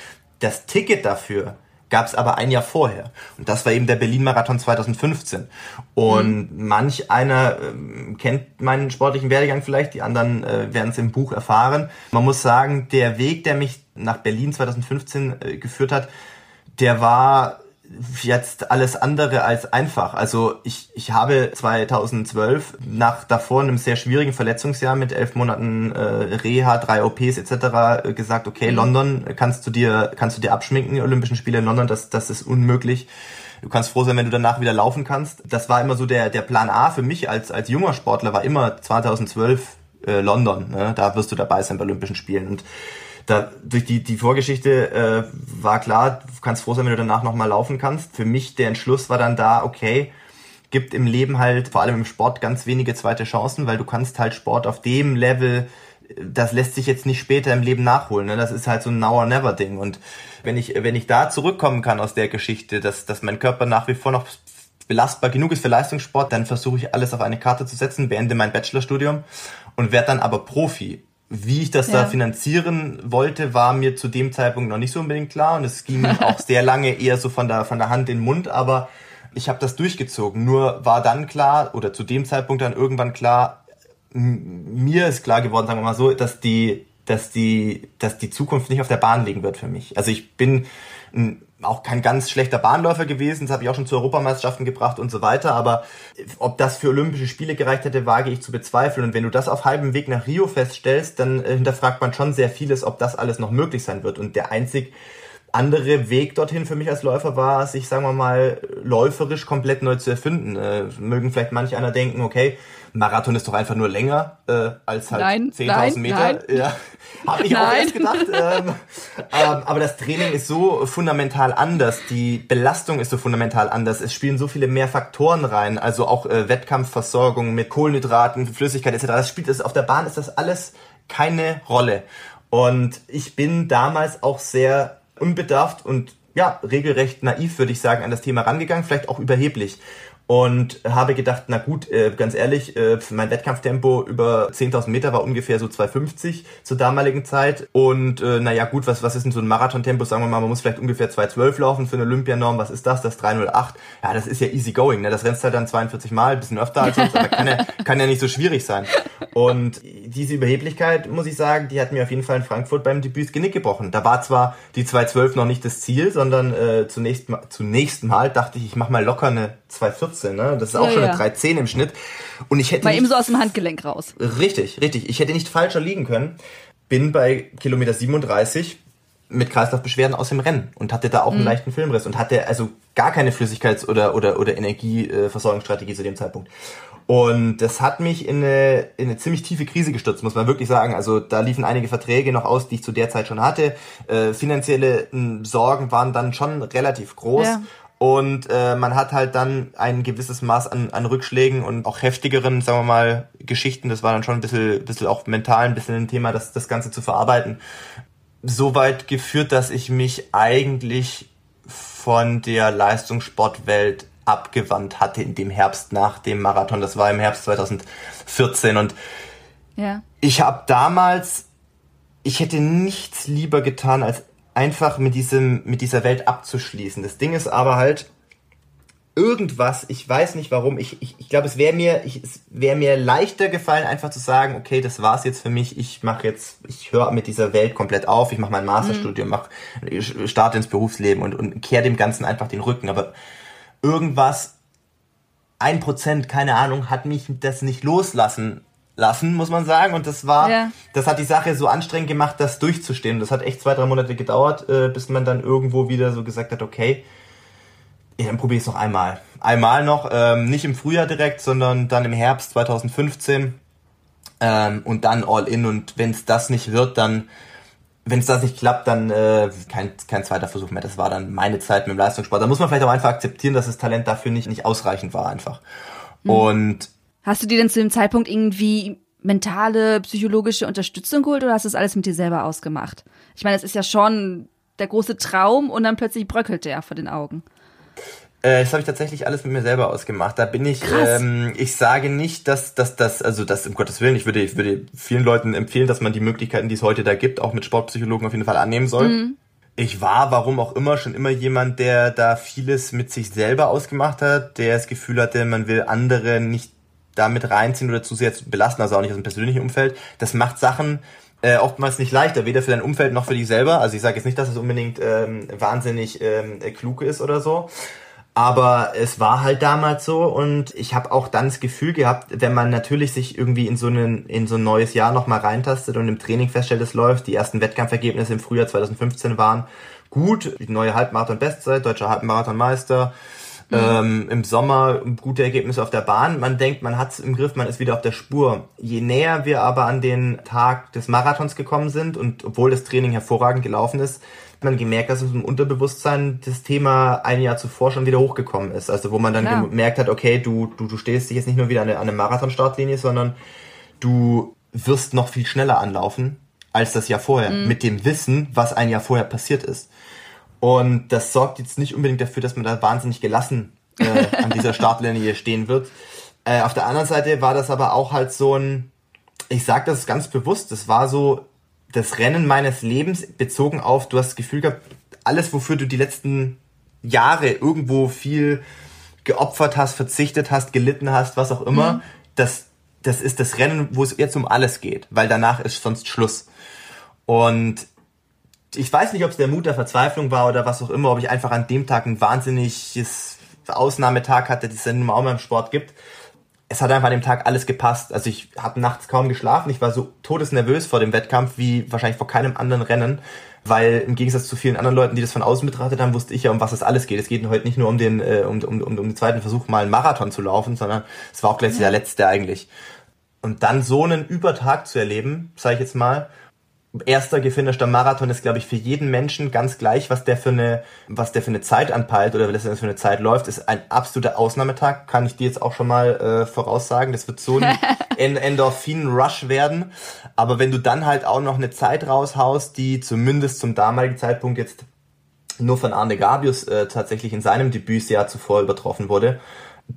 Das Ticket dafür gab es aber ein Jahr vorher. Und das war eben der Berlin-Marathon 2015. Und mhm. manch einer äh, kennt meinen sportlichen Werdegang vielleicht, die anderen äh, werden es im Buch erfahren. Man muss sagen, der Weg, der mich nach Berlin 2015 äh, geführt hat, der war jetzt alles andere als einfach. Also ich, ich habe 2012 nach davor einem sehr schwierigen Verletzungsjahr mit elf Monaten äh, Reha, drei OPs etc. Äh, gesagt, okay, mhm. London kannst du dir kannst du dir abschminken, die Olympischen Spiele in London, das das ist unmöglich. Du kannst froh sein, wenn du danach wieder laufen kannst. Das war immer so der der Plan A für mich als als junger Sportler war immer 2012 äh, London. Ne? Da wirst du dabei sein bei Olympischen Spielen und da, durch die, die Vorgeschichte äh, war klar, du kannst froh sein, wenn du danach nochmal laufen kannst. Für mich der Entschluss war dann da, okay, gibt im Leben halt, vor allem im Sport, ganz wenige zweite Chancen, weil du kannst halt Sport auf dem Level, das lässt sich jetzt nicht später im Leben nachholen. Ne? Das ist halt so ein Now-or-Never-Ding. Und wenn ich, wenn ich da zurückkommen kann aus der Geschichte, dass, dass mein Körper nach wie vor noch belastbar genug ist für Leistungssport, dann versuche ich alles auf eine Karte zu setzen, beende mein Bachelorstudium und werde dann aber Profi. Wie ich das ja. da finanzieren wollte, war mir zu dem Zeitpunkt noch nicht so unbedingt klar und es ging [laughs] auch sehr lange eher so von der, von der Hand in den Mund, aber ich habe das durchgezogen. Nur war dann klar oder zu dem Zeitpunkt dann irgendwann klar, mir ist klar geworden, sagen wir mal so, dass die, dass die, dass die Zukunft nicht auf der Bahn liegen wird für mich. Also ich bin ein auch kein ganz schlechter Bahnläufer gewesen, das habe ich auch schon zu Europameisterschaften gebracht und so weiter, aber ob das für Olympische Spiele gereicht hätte, wage ich zu bezweifeln und wenn du das auf halbem Weg nach Rio feststellst, dann äh, hinterfragt man schon sehr vieles, ob das alles noch möglich sein wird und der einzig andere Weg dorthin für mich als Läufer war, sich, sagen wir mal, läuferisch komplett neu zu erfinden. Äh, mögen vielleicht manch einer denken, okay, Marathon ist doch einfach nur länger äh, als halt 10.000 Meter. Nein. Ja, habe ich nein. auch erst gedacht. Ähm, ähm, aber das Training ist so fundamental anders, die Belastung ist so fundamental anders. Es spielen so viele mehr Faktoren rein, also auch äh, Wettkampfversorgung mit Kohlenhydraten, Flüssigkeit etc. Das spielt es auf der Bahn ist das alles keine Rolle. Und ich bin damals auch sehr unbedarft und ja, regelrecht naiv, würde ich sagen, an das Thema rangegangen, vielleicht auch überheblich und habe gedacht, na gut, äh, ganz ehrlich, äh, mein Wettkampftempo über 10.000 Meter war ungefähr so 2,50 zur damaligen Zeit und äh, naja gut, was, was ist denn so ein Marathontempo? Sagen wir mal, man muss vielleicht ungefähr 2,12 laufen für eine Olympianorm, was ist das? Das 3,08? Ja, das ist ja easy going, ne? das rennst halt dann 42 Mal, bisschen öfter als sonst, aber kann ja, [laughs] kann ja nicht so schwierig sein. Und diese Überheblichkeit, muss ich sagen, die hat mir auf jeden Fall in Frankfurt beim Debüt das Genick gebrochen. Da war zwar die 2,12 noch nicht das Ziel, sondern äh, zunächst, zunächst mal dachte ich, ich mach mal locker eine 2,14, ne? Das ist auch ja, schon eine 3,10 im Schnitt. Und ich hätte. Mal eben so aus dem Handgelenk raus. Richtig, richtig. Ich hätte nicht falscher liegen können. Bin bei Kilometer 37 mit Kreislaufbeschwerden aus dem Rennen und hatte da auch mhm. einen leichten Filmriss und hatte also gar keine Flüssigkeits- oder, oder, oder Energieversorgungsstrategie zu dem Zeitpunkt. Und das hat mich in eine, in eine ziemlich tiefe Krise gestürzt, muss man wirklich sagen. Also da liefen einige Verträge noch aus, die ich zu der Zeit schon hatte. Äh, finanzielle äh, Sorgen waren dann schon relativ groß. Ja. Und äh, man hat halt dann ein gewisses Maß an, an Rückschlägen und auch heftigeren, sagen wir mal, Geschichten. Das war dann schon ein bisschen, bisschen auch mental ein bisschen ein Thema, das, das Ganze zu verarbeiten. So weit geführt, dass ich mich eigentlich von der Leistungssportwelt abgewandt hatte in dem Herbst nach dem Marathon. Das war im Herbst 2014 und ja. ich habe damals, ich hätte nichts lieber getan, als einfach mit diesem, mit dieser Welt abzuschließen. Das Ding ist aber halt, irgendwas, ich weiß nicht warum, ich, ich, ich glaube, es wäre mir, ich, es wäre mir leichter gefallen, einfach zu sagen, okay, das war's jetzt für mich, ich mache jetzt, ich höre mit dieser Welt komplett auf, ich mache mein Masterstudium, mhm. mach, starte ins Berufsleben und, und kehre dem Ganzen einfach den Rücken. Aber irgendwas, ein Prozent, keine Ahnung, hat mich das nicht loslassen lassen, muss man sagen. Und das war, ja. das hat die Sache so anstrengend gemacht, das durchzustehen. Das hat echt zwei, drei Monate gedauert, äh, bis man dann irgendwo wieder so gesagt hat, okay, ja, dann probiere ich es noch einmal. Einmal noch, ähm, nicht im Frühjahr direkt, sondern dann im Herbst 2015 ähm, und dann all in. Und wenn es das nicht wird, dann, wenn es das nicht klappt, dann äh, kein, kein zweiter Versuch mehr. Das war dann meine Zeit mit dem Leistungssport. Da muss man vielleicht auch einfach akzeptieren, dass das Talent dafür nicht, nicht ausreichend war einfach. Mhm. Und Hast du dir denn zu dem Zeitpunkt irgendwie mentale, psychologische Unterstützung geholt oder hast du das alles mit dir selber ausgemacht? Ich meine, es ist ja schon der große Traum und dann plötzlich bröckelt der vor den Augen. Äh, das habe ich tatsächlich alles mit mir selber ausgemacht. Da bin ich, ähm, ich sage nicht, dass dass das, also das um Gottes Willen, ich würde, ich würde vielen Leuten empfehlen, dass man die Möglichkeiten, die es heute da gibt, auch mit Sportpsychologen auf jeden Fall annehmen soll. Mhm. Ich war, warum auch immer, schon immer jemand, der da vieles mit sich selber ausgemacht hat, der das Gefühl hatte, man will andere nicht damit reinziehen oder zu sehr belasten, also auch nicht aus dem persönlichen Umfeld. Das macht Sachen äh, oftmals nicht leichter, weder für dein Umfeld noch für dich selber. Also ich sage jetzt nicht, dass es unbedingt ähm, wahnsinnig ähm, klug ist oder so. Aber es war halt damals so und ich habe auch dann das Gefühl gehabt, wenn man natürlich sich irgendwie in so, einen, in so ein neues Jahr nochmal reintastet und im Training feststellt, es läuft, die ersten Wettkampfergebnisse im Frühjahr 2015 waren gut, die neue Halbmarathon-Bestzeit, deutscher Halbmarathonmeister, mhm. ähm, im Sommer gute Ergebnisse auf der Bahn. Man denkt, man hat es im Griff, man ist wieder auf der Spur. Je näher wir aber an den Tag des Marathons gekommen sind und obwohl das Training hervorragend gelaufen ist, man gemerkt, dass es im Unterbewusstsein das Thema ein Jahr zuvor schon wieder hochgekommen ist. Also wo man dann Klar. gemerkt hat, okay, du, du, du stehst dich jetzt nicht nur wieder an eine, an eine Marathon-Startlinie, sondern du wirst noch viel schneller anlaufen als das Jahr vorher, mhm. mit dem Wissen, was ein Jahr vorher passiert ist. Und das sorgt jetzt nicht unbedingt dafür, dass man da wahnsinnig gelassen äh, an dieser [laughs] Startlinie stehen wird. Äh, auf der anderen Seite war das aber auch halt so ein, ich sag das ganz bewusst, das war so das Rennen meines Lebens bezogen auf, du hast das Gefühl gehabt, alles, wofür du die letzten Jahre irgendwo viel geopfert hast, verzichtet hast, gelitten hast, was auch immer, mhm. das, das ist das Rennen, wo es jetzt um alles geht, weil danach ist sonst Schluss. Und ich weiß nicht, ob es der Mut der Verzweiflung war oder was auch immer, ob ich einfach an dem Tag ein wahnsinniges Ausnahmetag hatte, die es dann immer auch mal im Sport gibt es hat einfach an dem Tag alles gepasst. Also ich habe nachts kaum geschlafen. Ich war so todesnervös vor dem Wettkampf wie wahrscheinlich vor keinem anderen Rennen, weil im Gegensatz zu vielen anderen Leuten, die das von außen betrachtet haben, wusste ich ja, um was es alles geht. Es geht heute nicht nur um den äh, um, um, um, um den zweiten Versuch, mal einen Marathon zu laufen, sondern es war auch gleich der letzte eigentlich. Und dann so einen Übertag zu erleben, sage ich jetzt mal, erster gefinischter Marathon ist, glaube ich, für jeden Menschen ganz gleich, was der für eine, was der für eine Zeit anpeilt oder was der für eine Zeit läuft, ist ein absoluter Ausnahmetag, kann ich dir jetzt auch schon mal äh, voraussagen. Das wird so ein [laughs] Endorphin-Rush werden. Aber wenn du dann halt auch noch eine Zeit raushaust, die zumindest zum damaligen Zeitpunkt jetzt nur von Arne Gabius äh, tatsächlich in seinem Debütsjahr zuvor übertroffen wurde,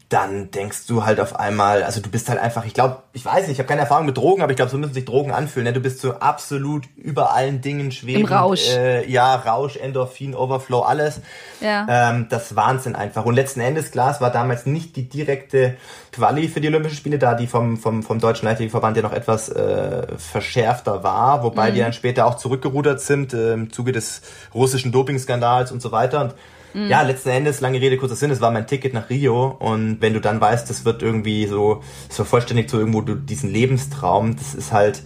dann denkst du halt auf einmal, also du bist halt einfach, ich glaube, ich weiß nicht, ich habe keine Erfahrung mit Drogen, aber ich glaube, so müssen sich Drogen anfühlen. Ne? Du bist so absolut über allen Dingen schwebend. Im Rausch. Äh, ja, Rausch, Endorphin, Overflow, alles. Ja. Ähm, das Wahnsinn einfach. Und letzten Endes, klar, es war damals nicht die direkte Quali für die Olympischen Spiele, da die vom, vom, vom Deutschen Leichtathletikverband ja noch etwas äh, verschärfter war, wobei mhm. die dann später auch zurückgerudert sind äh, im Zuge des russischen Dopingskandals und so weiter. Und Mhm. Ja, letzten Endes, lange Rede, kurzer Sinn, es war mein Ticket nach Rio und wenn du dann weißt, das wird irgendwie so, es vervollständigt so irgendwo diesen Lebenstraum, das ist halt,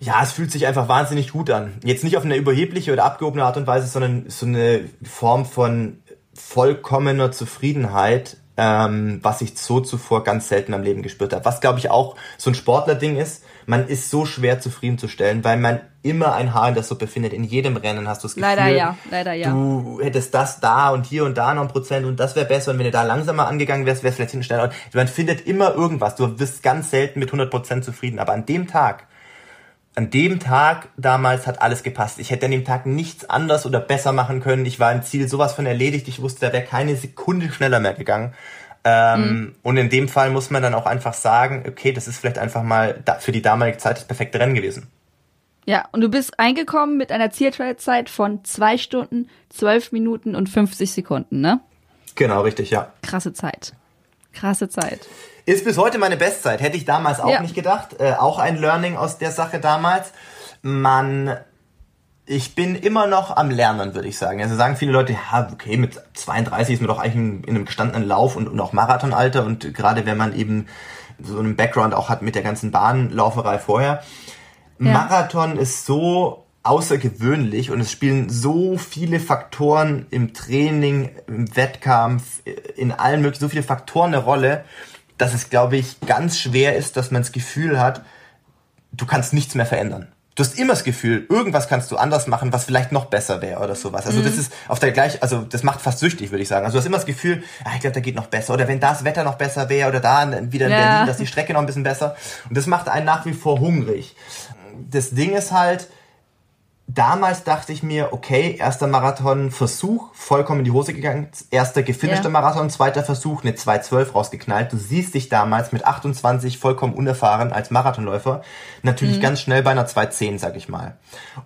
ja, es fühlt sich einfach wahnsinnig gut an. Jetzt nicht auf eine überhebliche oder abgehobene Art und Weise, sondern so eine Form von vollkommener Zufriedenheit, ähm, was ich so zuvor ganz selten am Leben gespürt habe. Was, glaube ich, auch so ein Sportler-Ding ist, man ist so schwer zufriedenzustellen, weil man immer ein Haar in der Suppe findet. In jedem Rennen hast du das Gefühl, leider ja, leider ja. du hättest das da und hier und da noch ein Prozent und das wäre besser und wenn du da langsamer angegangen wärst, wärst du vielleicht hinten schneller. Man findet immer irgendwas. Du wirst ganz selten mit 100 Prozent zufrieden. Aber an dem Tag, an dem Tag damals hat alles gepasst. Ich hätte an dem Tag nichts anders oder besser machen können. Ich war im Ziel sowas von erledigt. Ich wusste, da wäre keine Sekunde schneller mehr gegangen. Ähm, mhm. Und in dem Fall muss man dann auch einfach sagen, okay, das ist vielleicht einfach mal für die damalige Zeit das perfekte Rennen gewesen. Ja, und du bist eingekommen mit einer Zielzeit von zwei Stunden, zwölf Minuten und 50 Sekunden, ne? Genau, richtig, ja. Krasse Zeit. Krasse Zeit. Ist bis heute meine Bestzeit. Hätte ich damals auch ja. nicht gedacht. Äh, auch ein Learning aus der Sache damals. Man ich bin immer noch am Lernen, würde ich sagen. Also sagen viele Leute, ja, okay, mit 32 ist man doch eigentlich in, in einem gestandenen Lauf und, und auch Marathonalter und gerade wenn man eben so einen Background auch hat mit der ganzen Bahnlauferei vorher. Ja. Marathon ist so außergewöhnlich und es spielen so viele Faktoren im Training, im Wettkampf, in allen möglichen, so viele Faktoren eine Rolle, dass es, glaube ich, ganz schwer ist, dass man das Gefühl hat, du kannst nichts mehr verändern Du hast immer das Gefühl, irgendwas kannst du anders machen, was vielleicht noch besser wäre oder sowas. Also mhm. das ist auf der gleich, also das macht fast süchtig, würde ich sagen. Also du hast immer das Gefühl, ah, ich glaube, da geht noch besser. Oder wenn das Wetter noch besser wäre oder da wieder in ja. Berlin, dass die Strecke noch ein bisschen besser. Und das macht einen nach wie vor hungrig. Das Ding ist halt, damals dachte ich mir, okay, erster Marathon-Versuch, vollkommen in die Hose gegangen. Erster gefinischter ja. Marathon, zweiter Versuch, eine 2.12 rausgeknallt. Du siehst dich damals mit 28 vollkommen unerfahren als Marathonläufer natürlich mhm. ganz schnell bei einer 2.10, sag ich mal.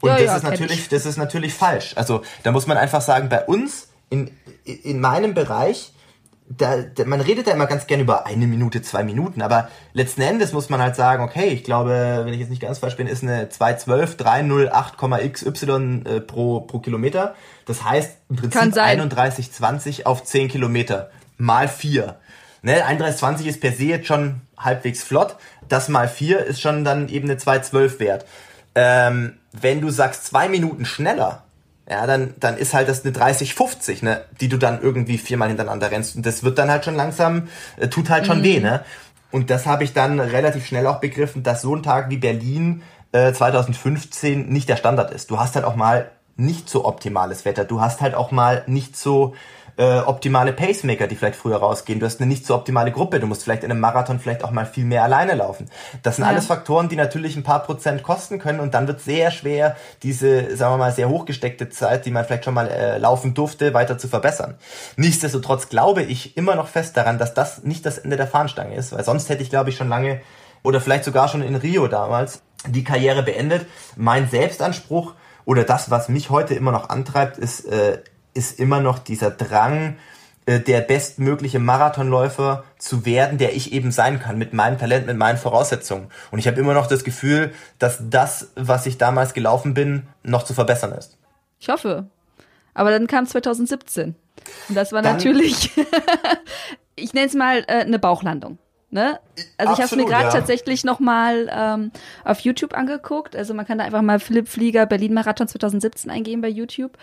Und ja, das ja, ist natürlich, das ist natürlich falsch. Also da muss man einfach sagen, bei uns in, in meinem Bereich da, da, man redet da immer ganz gern über eine Minute, zwei Minuten, aber letzten Endes muss man halt sagen, okay, ich glaube, wenn ich jetzt nicht ganz falsch bin, ist eine 212 308,xy äh, pro, pro Kilometer. Das heißt im Prinzip 31,20 auf 10 Kilometer mal 4. Ne, 31,20 ist per se jetzt schon halbwegs flott. Das mal 4 ist schon dann eben eine 212 wert. Ähm, wenn du sagst zwei Minuten schneller, ja, dann, dann ist halt das eine 30-50, ne, die du dann irgendwie viermal hintereinander rennst. Und das wird dann halt schon langsam, äh, tut halt schon mhm. weh, ne? Und das habe ich dann relativ schnell auch begriffen, dass so ein Tag wie Berlin äh, 2015 nicht der Standard ist. Du hast halt auch mal nicht so optimales Wetter. Du hast halt auch mal nicht so äh, optimale Pacemaker, die vielleicht früher rausgehen. Du hast eine nicht so optimale Gruppe. Du musst vielleicht in einem Marathon vielleicht auch mal viel mehr alleine laufen. Das sind ja. alles Faktoren, die natürlich ein paar Prozent kosten können und dann wird sehr schwer, diese, sagen wir mal, sehr hochgesteckte Zeit, die man vielleicht schon mal äh, laufen durfte, weiter zu verbessern. Nichtsdestotrotz glaube ich immer noch fest daran, dass das nicht das Ende der Fahnenstange ist, weil sonst hätte ich, glaube ich, schon lange oder vielleicht sogar schon in Rio damals die Karriere beendet. Mein Selbstanspruch oder das, was mich heute immer noch antreibt, ist äh, ist immer noch dieser Drang, äh, der bestmögliche Marathonläufer zu werden, der ich eben sein kann, mit meinem Talent, mit meinen Voraussetzungen. Und ich habe immer noch das Gefühl, dass das, was ich damals gelaufen bin, noch zu verbessern ist. Ich hoffe. Aber dann kam 2017. Und das war dann, natürlich, [laughs] ich nenne es mal äh, eine Bauchlandung. Ne? Also ich habe es mir gerade ja. tatsächlich noch mal ähm, auf YouTube angeguckt. Also man kann da einfach mal Philipp Flieger Berlin Marathon 2017 eingeben bei YouTube.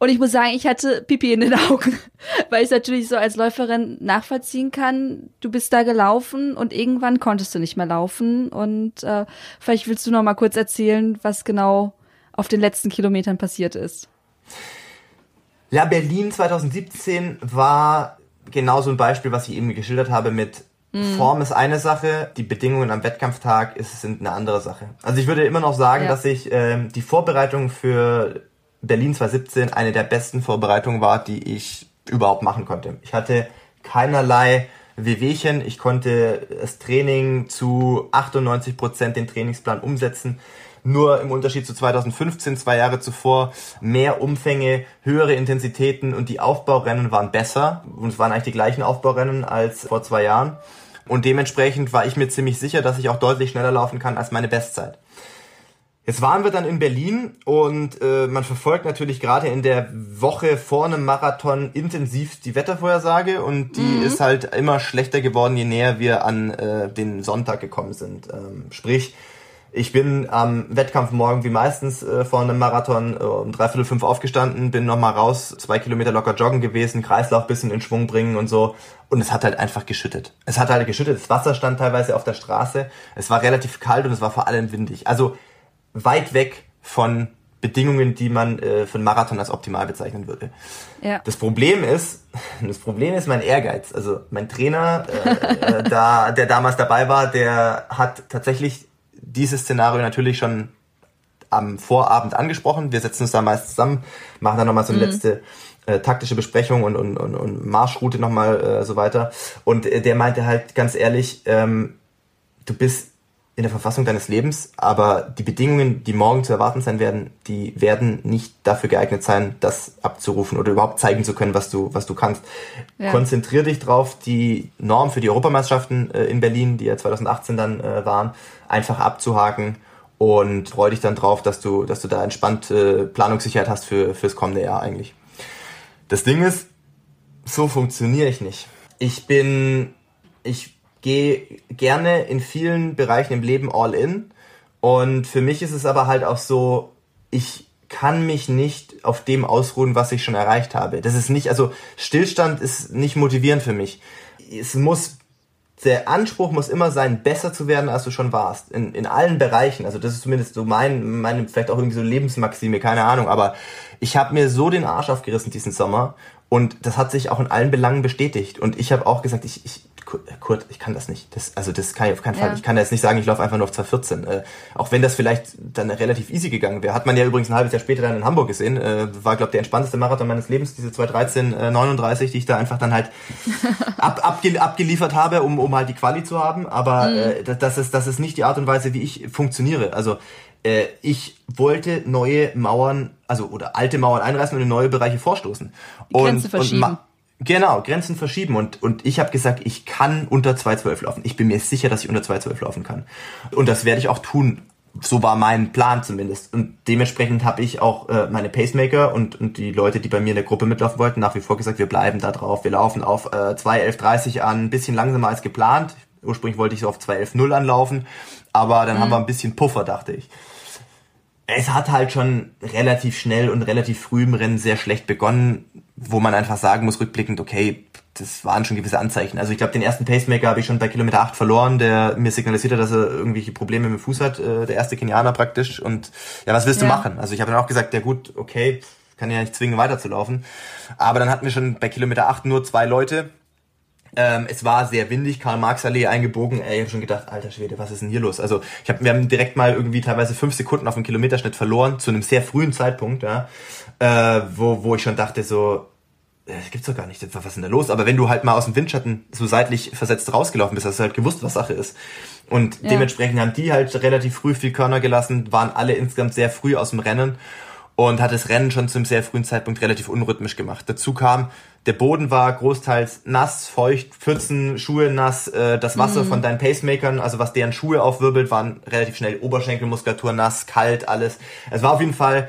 Und ich muss sagen, ich hatte Pipi in den [laughs] Augen, weil ich es natürlich so als Läuferin nachvollziehen kann. Du bist da gelaufen und irgendwann konntest du nicht mehr laufen. Und äh, vielleicht willst du noch mal kurz erzählen, was genau auf den letzten Kilometern passiert ist. Ja, Berlin 2017 war genau so ein Beispiel, was ich eben geschildert habe mit mhm. Form ist eine Sache, die Bedingungen am Wettkampftag ist, sind eine andere Sache. Also ich würde immer noch sagen, ja. dass ich ähm, die Vorbereitung für Berlin 2017 eine der besten Vorbereitungen war, die ich überhaupt machen konnte. Ich hatte keinerlei Wehwehchen. Ich konnte das Training zu 98 Prozent den Trainingsplan umsetzen. Nur im Unterschied zu 2015, zwei Jahre zuvor, mehr Umfänge, höhere Intensitäten und die Aufbaurennen waren besser. Und es waren eigentlich die gleichen Aufbaurennen als vor zwei Jahren. Und dementsprechend war ich mir ziemlich sicher, dass ich auch deutlich schneller laufen kann als meine Bestzeit. Jetzt waren wir dann in Berlin und äh, man verfolgt natürlich gerade in der Woche vor einem Marathon intensiv die Wettervorhersage und die mhm. ist halt immer schlechter geworden, je näher wir an äh, den Sonntag gekommen sind. Ähm, sprich, ich bin am Wettkampfmorgen wie meistens äh, vor einem Marathon äh, um dreiviertel fünf aufgestanden, bin nochmal raus, zwei Kilometer locker joggen gewesen, Kreislauf bisschen in Schwung bringen und so. Und es hat halt einfach geschüttet. Es hat halt geschüttet, das Wasser stand teilweise auf der Straße, es war relativ kalt und es war vor allem windig. Also weit weg von Bedingungen, die man äh, für einen Marathon als optimal bezeichnen würde. Ja. Das Problem ist, [laughs] das Problem ist mein Ehrgeiz. Also mein Trainer, äh, äh, da, der damals dabei war, der hat tatsächlich dieses Szenario natürlich schon am Vorabend angesprochen. Wir setzen uns da meist zusammen, machen dann nochmal so eine mhm. letzte äh, taktische Besprechung und, und, und, und Marschroute nochmal äh, so weiter. Und äh, der meinte halt ganz ehrlich, ähm, du bist in der Verfassung deines Lebens, aber die Bedingungen, die morgen zu erwarten sein werden, die werden nicht dafür geeignet sein, das abzurufen oder überhaupt zeigen zu können, was du, was du kannst. Ja. Konzentrier dich drauf, die Norm für die Europameisterschaften äh, in Berlin, die ja 2018 dann äh, waren, einfach abzuhaken und freu dich dann drauf, dass du, dass du da entspannt äh, Planungssicherheit hast für, fürs kommende Jahr eigentlich. Das Ding ist, so funktioniere ich nicht. Ich bin, ich gehe gerne in vielen Bereichen im Leben all in. Und für mich ist es aber halt auch so, ich kann mich nicht auf dem ausruhen, was ich schon erreicht habe. Das ist nicht, also Stillstand ist nicht motivierend für mich. Es muss der Anspruch muss immer sein, besser zu werden, als du schon warst. In, in allen Bereichen. Also das ist zumindest so mein, meine, vielleicht auch irgendwie so Lebensmaxime, keine Ahnung. Aber ich habe mir so den Arsch aufgerissen diesen Sommer und das hat sich auch in allen Belangen bestätigt. Und ich habe auch gesagt, ich, ich, Kurt, ich kann das nicht. Das, also das kann ich auf keinen Fall. Ja. Ich kann jetzt nicht sagen, ich laufe einfach nur auf 214. Äh, auch wenn das vielleicht dann relativ easy gegangen wäre. Hat man ja übrigens ein halbes Jahr später dann in Hamburg gesehen. Äh, war, glaube der entspannteste Marathon meines Lebens, diese 213, äh, 39, die ich da einfach dann halt [laughs] ab, abge, abgeliefert habe, um, um halt die Quali zu haben. Aber mhm. äh, das, ist, das ist nicht die Art und Weise, wie ich funktioniere. Also äh, ich wollte neue Mauern, also oder alte Mauern einreißen und in neue Bereiche vorstoßen. Die Grenze und, verschieben. Und Genau, Grenzen verschieben und und ich habe gesagt, ich kann unter 212 laufen. Ich bin mir sicher, dass ich unter 212 laufen kann. Und das werde ich auch tun. So war mein Plan zumindest. Und dementsprechend habe ich auch äh, meine Pacemaker und, und die Leute, die bei mir in der Gruppe mitlaufen wollten, nach wie vor gesagt, wir bleiben da drauf. Wir laufen auf äh, 2.11.30 an, ein bisschen langsamer als geplant. Ursprünglich wollte ich so auf 2.11.0 anlaufen, aber dann mhm. haben wir ein bisschen Puffer, dachte ich es hat halt schon relativ schnell und relativ früh im Rennen sehr schlecht begonnen, wo man einfach sagen muss, rückblickend, okay, das waren schon gewisse Anzeichen. Also ich glaube, den ersten Pacemaker habe ich schon bei Kilometer 8 verloren, der mir signalisiert hat, dass er irgendwelche Probleme mit dem Fuß hat, äh, der erste Kenianer praktisch. Und ja, was willst ja. du machen? Also ich habe dann auch gesagt, ja gut, okay, kann ja nicht zwingen, weiterzulaufen. Aber dann hatten wir schon bei Kilometer 8 nur zwei Leute, ähm, es war sehr windig, Karl-Marx-Allee eingebogen. Ey, ich habe schon gedacht, alter Schwede, was ist denn hier los? Also ich hab, wir haben direkt mal irgendwie teilweise fünf Sekunden auf dem Kilometerschnitt verloren, zu einem sehr frühen Zeitpunkt, ja, äh, wo, wo ich schon dachte so, äh, das gibt's doch gar nicht, was ist denn da los? Aber wenn du halt mal aus dem Windschatten so seitlich versetzt rausgelaufen bist, hast du halt gewusst, was Sache ist. Und ja. dementsprechend haben die halt relativ früh viel Körner gelassen, waren alle insgesamt sehr früh aus dem Rennen und hat das Rennen schon zum sehr frühen Zeitpunkt relativ unrhythmisch gemacht. Dazu kam, der Boden war großteils nass, feucht, Pfützen, Schuhe nass, äh, das Wasser mhm. von deinen Pacemakern, also was deren Schuhe aufwirbelt, waren relativ schnell Oberschenkelmuskulatur nass, kalt, alles. Es war auf jeden Fall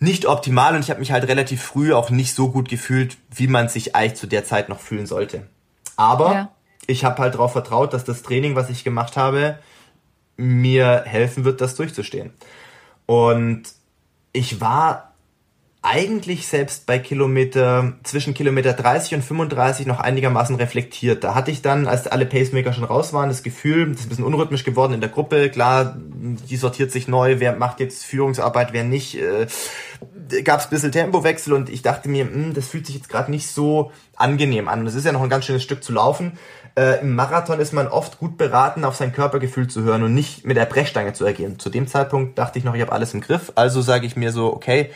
nicht optimal und ich habe mich halt relativ früh auch nicht so gut gefühlt, wie man sich eigentlich zu der Zeit noch fühlen sollte. Aber ja. ich habe halt darauf vertraut, dass das Training, was ich gemacht habe, mir helfen wird, das durchzustehen. Und ich war eigentlich selbst bei Kilometer, zwischen Kilometer 30 und 35 noch einigermaßen reflektiert. Da hatte ich dann, als alle Pacemaker schon raus waren, das Gefühl, das ist ein bisschen unrhythmisch geworden in der Gruppe. Klar, die sortiert sich neu, wer macht jetzt Führungsarbeit, wer nicht. Äh, Gab es ein bisschen Tempowechsel und ich dachte mir, mh, hm, das fühlt sich jetzt gerade nicht so angenehm an. Das ist ja noch ein ganz schönes Stück zu laufen. Äh, Im Marathon ist man oft gut beraten, auf sein Körpergefühl zu hören und nicht mit der Brechstange zu agieren. Zu dem Zeitpunkt dachte ich noch, ich habe alles im Griff. Also sage ich mir so, okay,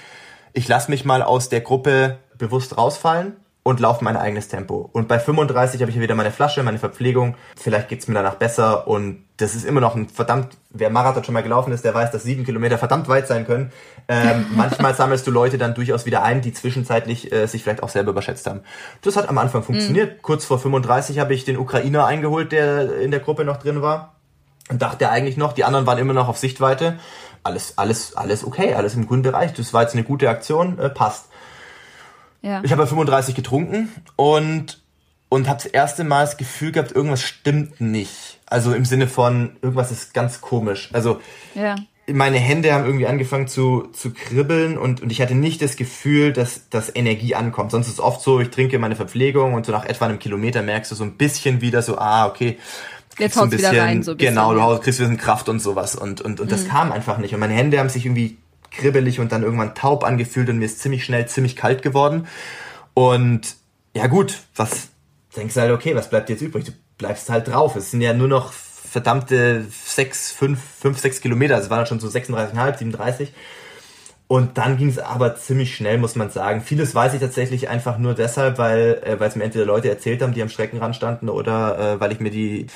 ich lasse mich mal aus der Gruppe bewusst rausfallen und laufe mein eigenes Tempo. Und bei 35 habe ich wieder meine Flasche, meine Verpflegung. Vielleicht geht's mir danach besser und das ist immer noch ein verdammt, wer Marathon schon mal gelaufen ist, der weiß, dass sieben Kilometer verdammt weit sein können. Ähm, [laughs] manchmal sammelst du Leute dann durchaus wieder ein, die zwischenzeitlich äh, sich vielleicht auch selber überschätzt haben. Das hat am Anfang funktioniert. Mhm. Kurz vor 35 habe ich den Ukrainer eingeholt, der in der Gruppe noch drin war. Und dachte eigentlich noch, die anderen waren immer noch auf Sichtweite alles, alles, alles okay, alles im grünen Bereich. Das war jetzt eine gute Aktion, äh, passt. Ja. Ich habe 35 getrunken und und habe das erste Mal das Gefühl gehabt, irgendwas stimmt nicht. Also im Sinne von irgendwas ist ganz komisch. Also ja. meine Hände haben irgendwie angefangen zu zu kribbeln und und ich hatte nicht das Gefühl, dass dass Energie ankommt. Sonst ist es oft so, ich trinke meine Verpflegung und so nach etwa einem Kilometer merkst du so ein bisschen wieder so, ah okay, Jetzt haut so wieder rein, so ein bisschen. Genau, du kriegst wieder Kraft und sowas. Und, und, und das mhm. kam einfach nicht. Und meine Hände haben sich irgendwie kribbelig und dann irgendwann taub angefühlt und mir ist ziemlich schnell ziemlich kalt geworden. Und ja gut, was denkst du halt, okay, was bleibt jetzt übrig? Du bleibst halt drauf. Es sind ja nur noch verdammte sechs, fünf, fünf, sechs Kilometer. Es waren schon so 36,5, 37. Und dann ging es aber ziemlich schnell, muss man sagen. Vieles weiß ich tatsächlich einfach nur deshalb, weil äh, es mir entweder Leute erzählt haben, die am Streckenrand standen, oder äh, weil ich mir die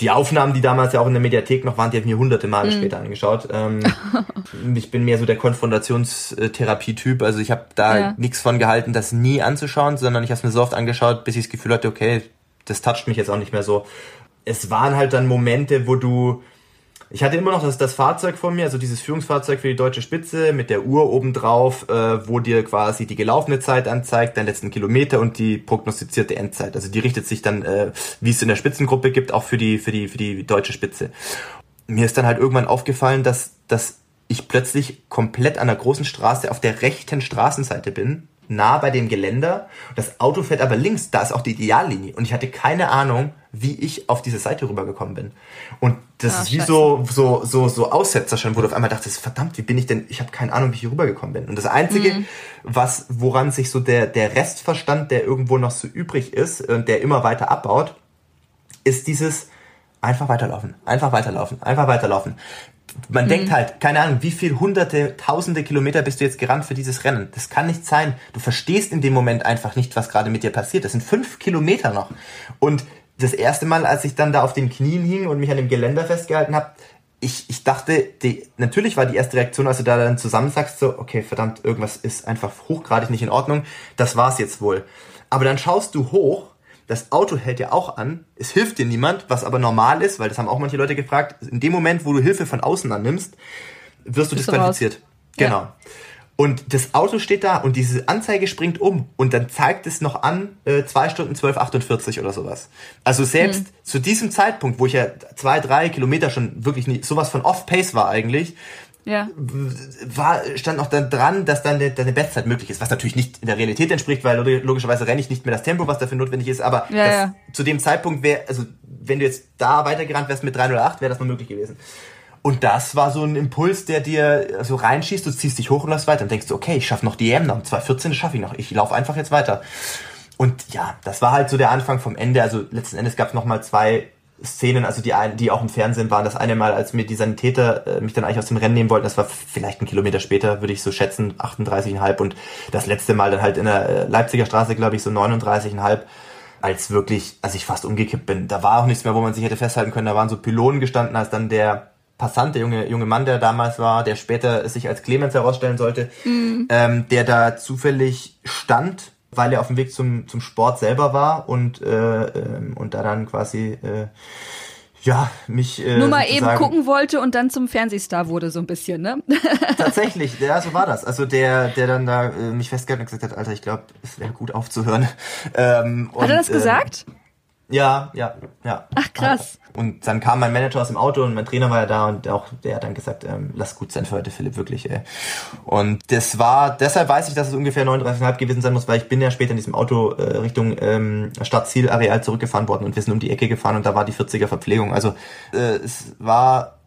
die Aufnahmen, die damals ja auch in der Mediathek noch waren, die habe ich mir hunderte Male mhm. später angeschaut. Ähm, [laughs] ich bin mehr so der Konfrontationstherapie-Typ. Also ich habe da ja. nichts von gehalten, das nie anzuschauen, sondern ich habe es mir so oft angeschaut, bis ich das Gefühl hatte, okay, das toucht mich jetzt auch nicht mehr so. Es waren halt dann Momente, wo du ich hatte immer noch das, das Fahrzeug vor mir, also dieses Führungsfahrzeug für die deutsche Spitze mit der Uhr obendrauf, äh, wo dir quasi die gelaufene Zeit anzeigt, deinen letzten Kilometer und die prognostizierte Endzeit. Also die richtet sich dann, äh, wie es in der Spitzengruppe gibt, auch für die, für die, für die deutsche Spitze. Mir ist dann halt irgendwann aufgefallen, dass, dass ich plötzlich komplett an der großen Straße auf der rechten Straßenseite bin, nah bei dem Geländer. Das Auto fährt aber links, da ist auch die Ideallinie. Und ich hatte keine Ahnung, wie ich auf diese Seite rübergekommen bin. Und das ah, ist wie so, so, so, so Aussetzer schon, wo du auf einmal dachtest, verdammt, wie bin ich denn, ich habe keine Ahnung, wie ich hier rübergekommen bin. Und das Einzige, mhm. was, woran sich so der, der Restverstand, der irgendwo noch so übrig ist und der immer weiter abbaut, ist dieses einfach weiterlaufen, einfach weiterlaufen, einfach weiterlaufen man mhm. denkt halt, keine Ahnung, wie viel hunderte, tausende Kilometer bist du jetzt gerannt für dieses Rennen? Das kann nicht sein. Du verstehst in dem Moment einfach nicht, was gerade mit dir passiert. Das sind fünf Kilometer noch. Und das erste Mal, als ich dann da auf den Knien hing und mich an dem Geländer festgehalten habe, ich, ich dachte, die, natürlich war die erste Reaktion, als du da dann zusammensagst, so, okay, verdammt, irgendwas ist einfach hochgradig nicht in Ordnung. Das war's jetzt wohl. Aber dann schaust du hoch das Auto hält ja auch an, es hilft dir niemand, was aber normal ist, weil das haben auch manche Leute gefragt, in dem Moment, wo du Hilfe von außen annimmst, wirst du Bist disqualifiziert. Genau. Ja. Und das Auto steht da und diese Anzeige springt um und dann zeigt es noch an, äh, 2 Stunden 12,48 oder sowas. Also selbst mhm. zu diesem Zeitpunkt, wo ich ja zwei, drei Kilometer schon wirklich nie, sowas von Off-Pace war eigentlich, ja. war, stand noch dann dran, dass dann deine Bestzeit möglich ist, was natürlich nicht in der Realität entspricht, weil logischerweise renne ich nicht mehr das Tempo, was dafür notwendig ist, aber ja, ja. zu dem Zeitpunkt wäre, also wenn du jetzt da weitergerannt wärst mit 308, wäre das mal möglich gewesen. Und das war so ein Impuls, der dir so reinschießt, du ziehst dich hoch und läufst weiter und denkst, okay, ich schaffe noch die EM noch, 214 schaffe ich noch, ich laufe einfach jetzt weiter. Und ja, das war halt so der Anfang vom Ende. Also letzten Endes gab es nochmal zwei Szenen, also die, ein, die auch im Fernsehen waren. Das eine Mal, als mir die Sanitäter äh, mich dann eigentlich aus dem Rennen nehmen wollten, das war vielleicht ein Kilometer später, würde ich so schätzen, 38,5 und das letzte Mal dann halt in der äh, Leipziger Straße, glaube ich, so 39,5 als wirklich, als ich fast umgekippt bin. Da war auch nichts mehr, wo man sich hätte festhalten können. Da waren so Pylonen gestanden, als dann der Passant, der junge, junge Mann, der damals war, der später sich als Clemens herausstellen sollte, mhm. ähm, der da zufällig stand weil er auf dem Weg zum, zum Sport selber war und, äh, äh, und da dann quasi äh, ja, mich äh, nur mal eben gucken wollte und dann zum Fernsehstar wurde so ein bisschen, ne? [laughs] Tatsächlich, ja, so war das. Also der, der dann da äh, mich festgehalten und gesagt hat, Alter, ich glaube, es wäre gut aufzuhören. [laughs] Ähm, hat und, er das gesagt? Äh, ja, ja, ja. Ach krass. Und dann kam mein Manager aus dem Auto und mein Trainer war ja da und auch der hat dann gesagt, ähm, lass gut sein für heute, Philipp, wirklich. Ey. Und das war, deshalb weiß ich, dass es ungefähr 39,5 gewesen sein muss, weil ich bin ja später in diesem Auto äh, Richtung ähm, Stadtzielareal zurückgefahren worden und wir sind um die Ecke gefahren und da war die 40er Verpflegung. Also äh, es war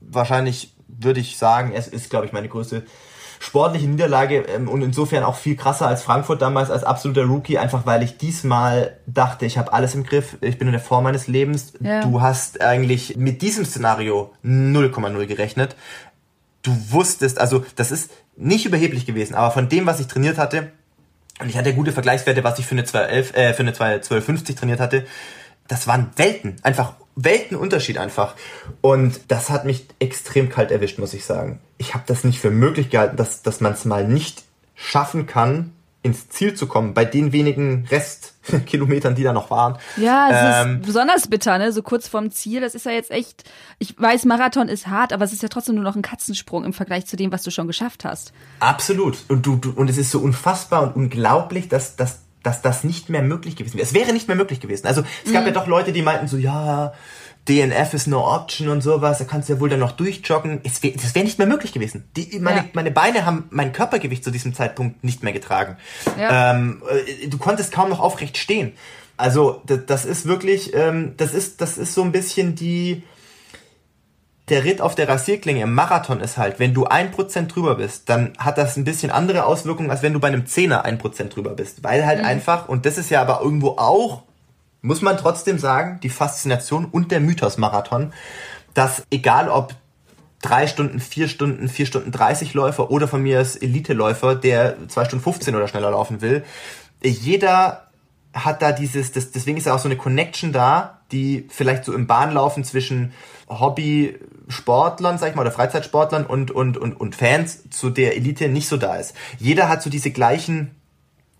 wahrscheinlich, würde ich sagen, es ist, glaube ich, meine größte sportliche Niederlage ähm, und insofern auch viel krasser als Frankfurt damals als absoluter Rookie, einfach weil ich diesmal dachte, ich habe alles im Griff, ich bin in der Form meines Lebens. Ja. Du hast eigentlich mit diesem Szenario 0,0 gerechnet. Du wusstest, also das ist nicht überheblich gewesen, aber von dem, was ich trainiert hatte, und ich hatte gute Vergleichswerte, was ich für eine 211, äh, für eine 1250 trainiert hatte, das waren Welten, einfach Weltenunterschied einfach. Und das hat mich extrem kalt erwischt, muss ich sagen. Ich habe das nicht für möglich gehalten, dass, dass man es mal nicht schaffen kann, ins Ziel zu kommen, bei den wenigen Restkilometern, die da noch waren. Ja, es ähm, ist besonders bitter, ne? So kurz vorm Ziel. Das ist ja jetzt echt. Ich weiß, Marathon ist hart, aber es ist ja trotzdem nur noch ein Katzensprung im Vergleich zu dem, was du schon geschafft hast. Absolut. Und du, du und es ist so unfassbar und unglaublich, dass, dass dass das nicht mehr möglich gewesen wäre. Es wäre nicht mehr möglich gewesen. Also es gab mhm. ja doch Leute, die meinten so, ja, DNF ist no option und sowas, da kannst du ja wohl dann noch durchjoggen. Es wär, das wäre nicht mehr möglich gewesen. Die, meine, ja. meine Beine haben mein Körpergewicht zu diesem Zeitpunkt nicht mehr getragen. Ja. Ähm, äh, du konntest kaum noch aufrecht stehen. Also das, das ist wirklich, ähm, das ist, das ist so ein bisschen die, der Ritt auf der Rasierklinge im Marathon ist halt, wenn du ein Prozent drüber bist, dann hat das ein bisschen andere Auswirkungen, als wenn du bei einem Zehner ein Prozent drüber bist. Weil halt mhm. einfach, und das ist ja aber irgendwo auch, muss man trotzdem sagen, die Faszination und der Mythos Marathon, dass egal ob drei Stunden, vier Stunden, vier Stunden 30 Läufer oder von mir als Elite-Läufer, der zwei Stunden 15 oder schneller laufen will, jeder hat da dieses, das, deswegen ist ja auch so eine Connection da, die vielleicht so im Bahnlaufen zwischen Hobby-Sportlern, sag ich mal, oder Freizeitsportlern und, und, und, und Fans zu der Elite nicht so da ist. Jeder hat so diese gleichen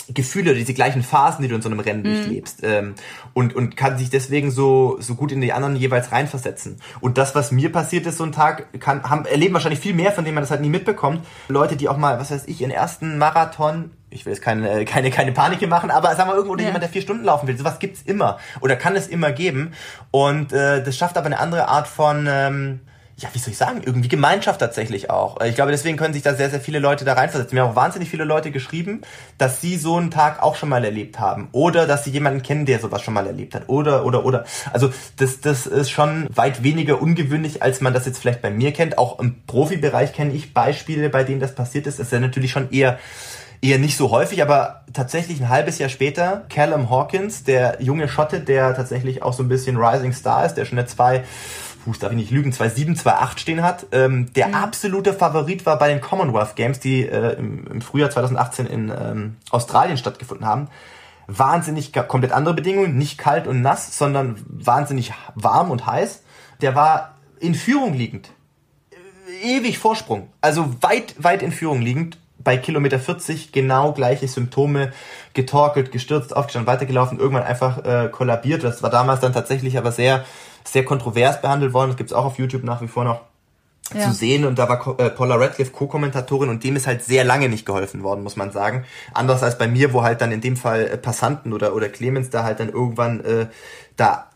Gefühle, diese gleichen Phasen, die du in so einem Rennen mhm. durchlebst ähm, und und kann sich deswegen so so gut in die anderen jeweils reinversetzen. Und das, was mir passiert ist, so ein Tag, kann haben erleben wahrscheinlich viel mehr, von denen man das halt nie mitbekommt. Leute, die auch mal, was weiß ich, ihren ersten Marathon ich will jetzt keine, keine, keine Panik machen, aber sagen wir irgendwo ja. jemand, der vier Stunden laufen will, sowas gibt's immer oder kann es immer geben und äh, das schafft aber eine andere Art von ähm, ja, wie soll ich sagen, irgendwie Gemeinschaft tatsächlich auch. Ich glaube, deswegen können sich da sehr, sehr viele Leute da reinversetzen. Mir haben auch wahnsinnig viele Leute geschrieben, dass sie so einen Tag auch schon mal erlebt haben. Oder dass sie jemanden kennen, der sowas schon mal erlebt hat. Oder, oder, oder. Also das, das ist schon weit weniger ungewöhnlich, als man das jetzt vielleicht bei mir kennt. Auch im Profibereich kenne ich Beispiele, bei denen das passiert ist. Das ist ja natürlich schon eher eher nicht so häufig, aber tatsächlich ein halbes Jahr später, Callum Hawkins, der junge Schotte, der tatsächlich auch so ein bisschen Rising Star ist, der schon eine zwei Fuß darf ich nicht lügen, 2,7, 2,8 stehen hat, ähm, der mhm. absolute Favorit war bei den Commonwealth Games, die äh, im, im, Frühjahr 2018 in ähm, Australien stattgefunden haben. Wahnsinnig komplett andere Bedingungen, nicht kalt und nass, sondern wahnsinnig warm und heiß. Der war in Führung liegend. Ewig Vorsprung. Also weit, weit in Führung liegend. Bei Kilometer 40 genau gleiche Symptome. Getorkelt, gestürzt, aufgestanden, weitergelaufen, irgendwann einfach äh, kollabiert. Das war damals dann tatsächlich aber sehr sehr kontrovers behandelt worden. Das gibt's auch auf YouTube nach wie vor noch ja. zu sehen und da war äh, Paula Radcliffe Co-Kommentatorin und dem ist halt sehr lange nicht geholfen worden, muss man sagen. Anders als bei mir, wo halt dann in dem Fall äh, Passanten oder oder Clemens da halt dann irgendwann äh, da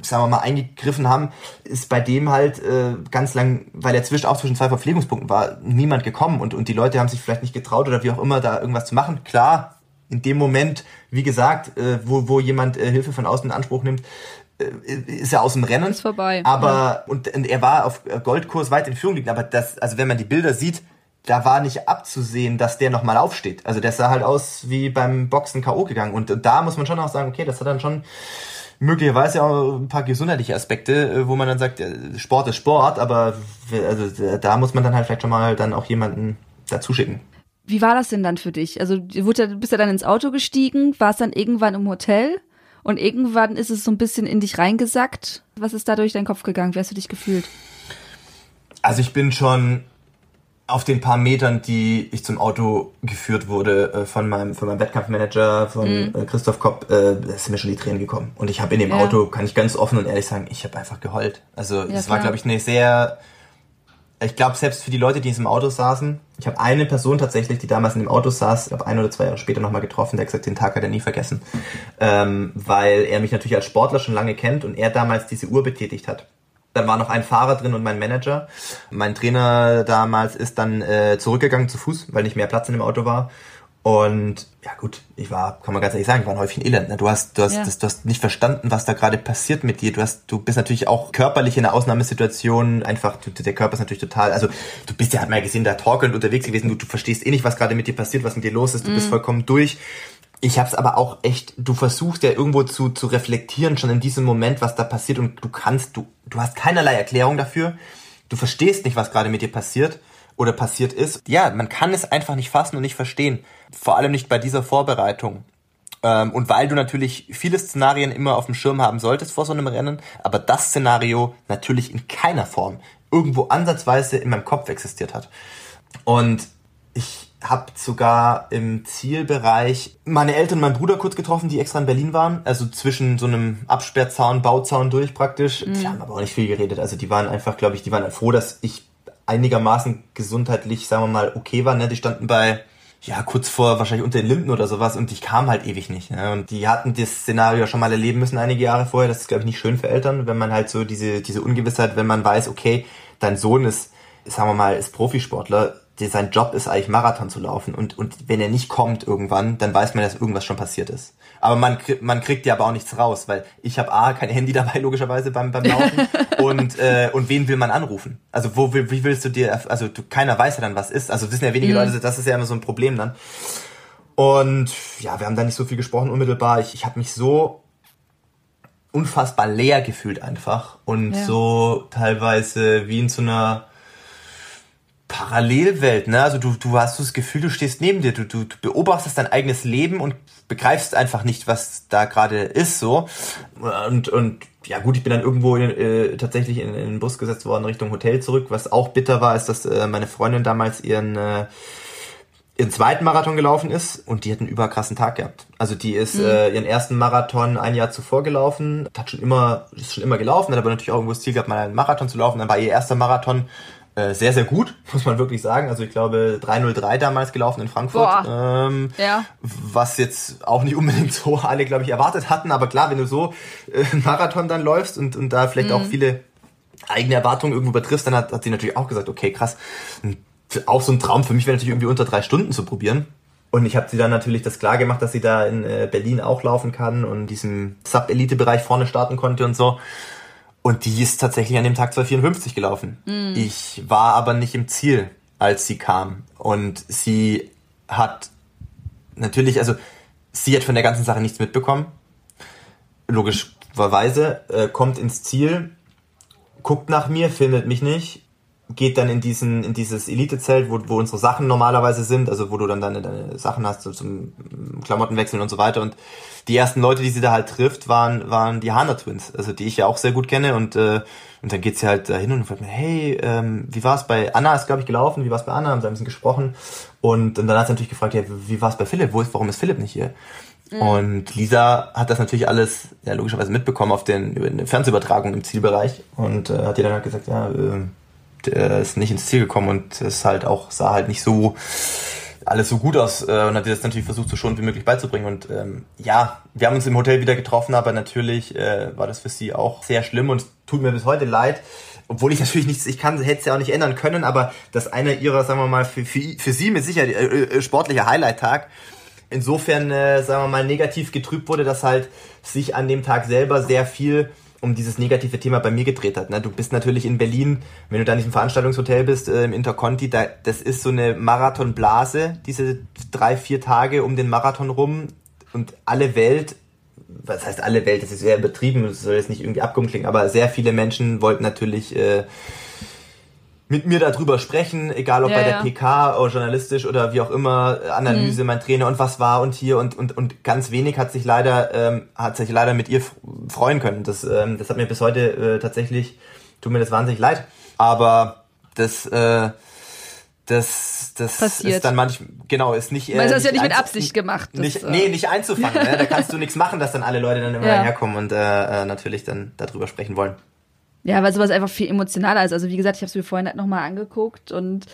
sagen wir mal eingegriffen haben, ist bei dem halt äh, ganz lang, weil er zwischen auch zwischen zwei Verpflegungspunkten war, niemand gekommen und und die Leute haben sich vielleicht nicht getraut oder wie auch immer da irgendwas zu machen. Klar, in dem Moment, wie gesagt, äh, wo, wo jemand äh, Hilfe von außen in Anspruch nimmt, ist er aus dem Rennen. Ist vorbei. Aber, ja. und, und er war auf Goldkurs weit in Führung liegen, aber das, also wenn man die Bilder sieht, da war nicht abzusehen, dass der nochmal aufsteht. Also der sah halt aus wie beim Boxen K.O. gegangen. Und da muss man schon auch sagen, okay, das hat dann schon möglicherweise auch ein paar gesundheitliche Aspekte, äh, wo man dann sagt, Sport ist Sport, aber also da muss man dann halt vielleicht schon mal dann auch jemanden dazu schicken. Wie war das denn dann für dich? Also du bist ja dann ins Auto gestiegen, warst dann irgendwann im Hotel? Und irgendwann ist es so ein bisschen in dich reingesackt. Was ist da durch deinen Kopf gegangen? Wie hast du dich gefühlt? Also ich bin schon auf den paar Metern, die ich zum Auto geführt wurde äh, von meinem von meinem Wettkampfmanager, von mhm. Christoph Kopp, äh, sind mir schon die Tränen gekommen. Und ich habe in dem ja. Auto, kann ich ganz offen und ehrlich sagen, ich habe einfach geheult. Also es ja, war, glaube ich, eine sehr ich glaube, selbst für die Leute, die in diesem Auto saßen, ich habe eine Person tatsächlich, die damals in dem Auto saß, ich glaube ein oder zwei Jahre später nochmal getroffen, der hat gesagt, den Tag hat er nie vergessen. Ähm, weil er mich natürlich als Sportler schon lange kennt und er damals diese Uhr betätigt hat. Dann war noch ein Fahrer drin und mein Manager. Mein Trainer damals ist dann äh, zurückgegangen zu Fuß, weil nicht mehr Platz in dem Auto war. Und ja gut, ich war, kann man ganz ehrlich sagen, ich war ein Häufchen Elend. Ne? Du hast, du hast, ja. das, du hast nicht verstanden, was da gerade passiert mit dir. Du hast, du bist natürlich auch körperlich in einer Ausnahmesituation. Einfach, du, der Körper ist natürlich total, also du bist ja, hat man ja gesehen, da torkelnd unterwegs gewesen. Du, du verstehst eh nicht, was gerade mit dir passiert, was mit dir los ist. Du mhm. bist vollkommen durch. Ich hab's aber auch echt, du versuchst ja irgendwo zu, zu reflektieren schon in diesem Moment, was da passiert und du kannst, du, du hast keinerlei Erklärung dafür. Du verstehst nicht, was gerade mit dir passiert oder passiert ist. Ja, man kann es einfach nicht fassen und nicht verstehen. Vor allem nicht bei dieser Vorbereitung. Ähm, und weil du natürlich viele Szenarien immer auf dem Schirm haben solltest vor so einem Rennen, aber das Szenario natürlich in keiner Form irgendwo ansatzweise in meinem Kopf existiert hat. Und ich habe sogar im Zielbereich meine Eltern und meinen Bruder kurz getroffen, die extra in Berlin waren. Also zwischen so einem Absperrzaun, Bauzaun durch praktisch. Mhm. Die haben aber auch nicht viel geredet. Also die waren einfach, glaube ich, die waren froh, dass ich einigermaßen gesundheitlich, sagen wir mal, okay war. Ne? Die standen bei, ja, kurz vor wahrscheinlich unter den Linden oder sowas und ich kam halt ewig nicht. Ne? Und die hatten das Szenario schon mal erleben müssen einige Jahre vorher. Das ist, glaube ich, nicht schön für Eltern, wenn man halt so diese, diese Ungewissheit, wenn man weiß, okay, dein Sohn ist, sagen wir mal, ist Profisportler, der, sein Job ist eigentlich Marathon zu laufen und, und wenn er nicht kommt irgendwann, dann weiß man, dass irgendwas schon passiert ist. Aber man, man kriegt ja aber auch nichts raus, weil ich habe A, kein Handy [laughs] dabei, logischerweise beim, beim Laufen. [laughs] und, äh, und wen will man anrufen? Also wo wie willst du dir, also du, keiner weiß ja dann, was ist. Also wissen ja wenige mhm. Leute, das ist ja immer so ein Problem dann. Und ja, wir haben da nicht so viel gesprochen unmittelbar. Ich, ich habe mich so unfassbar leer gefühlt einfach und ja. so teilweise wie in so einer Parallelwelt, ne? Also du, du hast das Gefühl, du stehst neben dir, du, du, du beobachtest dein eigenes Leben und begreifst einfach nicht, was da gerade ist, so. Und, und ja gut, ich bin dann irgendwo in, äh, tatsächlich in, in den Bus gesetzt worden Richtung Hotel zurück. Was auch bitter war, ist, dass äh, meine Freundin damals ihren äh, ihren zweiten Marathon gelaufen ist und die hat einen überkrassen Tag gehabt. Also die ist mhm. äh, ihren ersten Marathon ein Jahr zuvor gelaufen, hat schon immer, ist schon immer gelaufen, hat aber natürlich auch irgendwo das Ziel gehabt, mal einen Marathon zu laufen. Dann war ihr erster Marathon sehr, sehr gut, [laughs] muss man wirklich sagen. Also ich glaube 303 damals gelaufen in Frankfurt. Ähm, ja. Was jetzt auch nicht [laughs] unbedingt so alle, glaube ich, erwartet hatten. Aber klar, wenn du so äh, einen Marathon dann läufst und, und da vielleicht mhm. auch viele eigene Erwartungen irgendwo übertriffst, dann hat, hat sie natürlich auch gesagt, okay, krass, auch so ein Traum für mich wäre natürlich irgendwie unter drei Stunden zu probieren. Und ich habe sie dann natürlich das klar gemacht, dass sie da in äh, Berlin auch laufen kann und diesem Sub-Elite-Bereich vorne starten konnte und so. Und die ist tatsächlich an dem Tag 254 gelaufen. Mm. Ich war aber nicht im Ziel, als sie kam. Und sie hat natürlich, also sie hat von der ganzen Sache nichts mitbekommen. Logischerweise, äh, kommt ins Ziel, guckt nach mir, findet mich nicht, geht dann in diesen in dieses Elitezelt, wo, wo unsere Sachen normalerweise sind, also wo du dann deine, deine Sachen hast so zum Klamottenwechseln und so weiter. Und die ersten Leute, die sie da halt trifft, waren waren die Hana Twins, also die ich ja auch sehr gut kenne und äh, und dann geht sie halt dahin und fragt mir, hey, ähm, wie war es bei Anna? Ist glaube ich gelaufen. Wie war es bei Anna? Haben sie ein bisschen gesprochen und, und dann hat sie natürlich gefragt, ja, wie war es bei Philipp? Wo ist, warum ist Philipp nicht hier? Mhm. Und Lisa hat das natürlich alles ja, logischerweise mitbekommen auf den, über eine Fernsehübertragung im Zielbereich und äh, hat ihr dann halt gesagt, ja, äh, der ist nicht ins Ziel gekommen und es halt auch, sah halt nicht so alles so gut aus äh, und hat dir das natürlich versucht, so schonend wie möglich beizubringen. Und ähm, ja, wir haben uns im Hotel wieder getroffen, aber natürlich äh, war das für sie auch sehr schlimm und tut mir bis heute leid. Obwohl ich natürlich nichts, ich kann, hätte es ja auch nicht ändern können, aber dass einer ihrer, sagen wir mal, für, für, für sie mit Sicherheit äh, äh, sportlicher Highlight-Tag insofern, äh, sagen wir mal, negativ getrübt wurde, dass halt sich an dem Tag selber sehr viel um dieses negative Thema bei mir gedreht hat. Ne? Du bist natürlich in Berlin, wenn du da in diesem Veranstaltungshotel bist, äh, im Interconti, da, das ist so eine Marathonblase, diese drei, vier Tage um den Marathon rum und alle Welt, was heißt alle Welt, das ist sehr übertrieben, das soll jetzt nicht irgendwie abgehoben klingen, aber sehr viele Menschen wollten natürlich äh, mit mir darüber sprechen, egal ob ja, bei der ja. PK oder journalistisch oder wie auch immer, Analyse, mhm. mein Trainer und was war und hier und und und ganz wenig hat sich leider ähm, hat sich leider mit ihr freuen können. Das ähm, das hat mir bis heute äh, tatsächlich tut mir das wahnsinnig leid, aber das äh, das das Passiert. ist dann manchmal genau ist nicht äh, Weil das ja nicht mit Absicht gemacht. Das, nicht, äh nee, nicht einzufangen. ne? Da kannst du [laughs] nichts machen, dass dann alle Leute dann immer ja. herkommen und äh, äh, natürlich dann darüber sprechen wollen. Ja, weil sowas einfach viel emotionaler ist. Also wie gesagt, ich habe es mir vorhin halt nochmal angeguckt und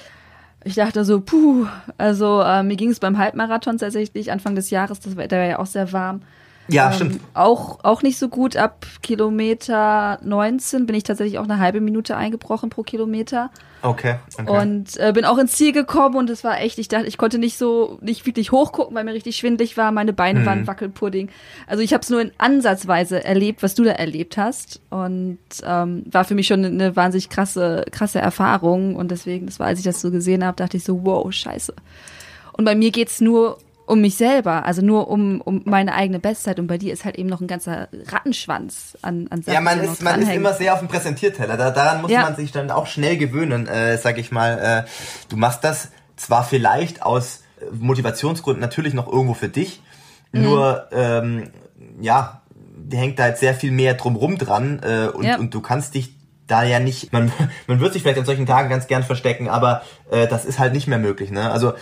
ich dachte so, puh, also äh, mir ging es beim Halbmarathon tatsächlich Anfang des Jahres, das Wetter war ja auch sehr warm. Ja, ähm, stimmt. Auch, auch nicht so gut. Ab Kilometer 19 bin ich tatsächlich auch eine halbe Minute eingebrochen pro Kilometer. Okay. okay. Und äh, bin auch ins Ziel gekommen und es war echt, ich dachte, ich konnte nicht so, nicht wirklich hochgucken, weil mir richtig schwindlig war. Meine Beine mhm. waren Wackelpudding. Also ich habe es nur in Ansatzweise erlebt, was du da erlebt hast. Und ähm, war für mich schon eine wahnsinnig krasse, krasse Erfahrung. Und deswegen, das war, als ich das so gesehen habe, dachte ich so, wow, scheiße. Und bei mir geht's nur um mich selber, also nur um, um meine eigene Bestzeit. Und bei dir ist halt eben noch ein ganzer Rattenschwanz an, an Sachen. Ja, man ist, man ist immer sehr auf dem Präsentierteller. Da, daran muss ja. man sich dann auch schnell gewöhnen, äh, sag ich mal. Äh, du machst das zwar vielleicht aus Motivationsgründen natürlich noch irgendwo für dich, mhm. nur ähm, ja, hängt da jetzt sehr viel mehr drumrum dran äh, und, ja. und du kannst dich da ja nicht, man, [laughs] man wird sich vielleicht an solchen Tagen ganz gern verstecken, aber äh, das ist halt nicht mehr möglich. Ne? Also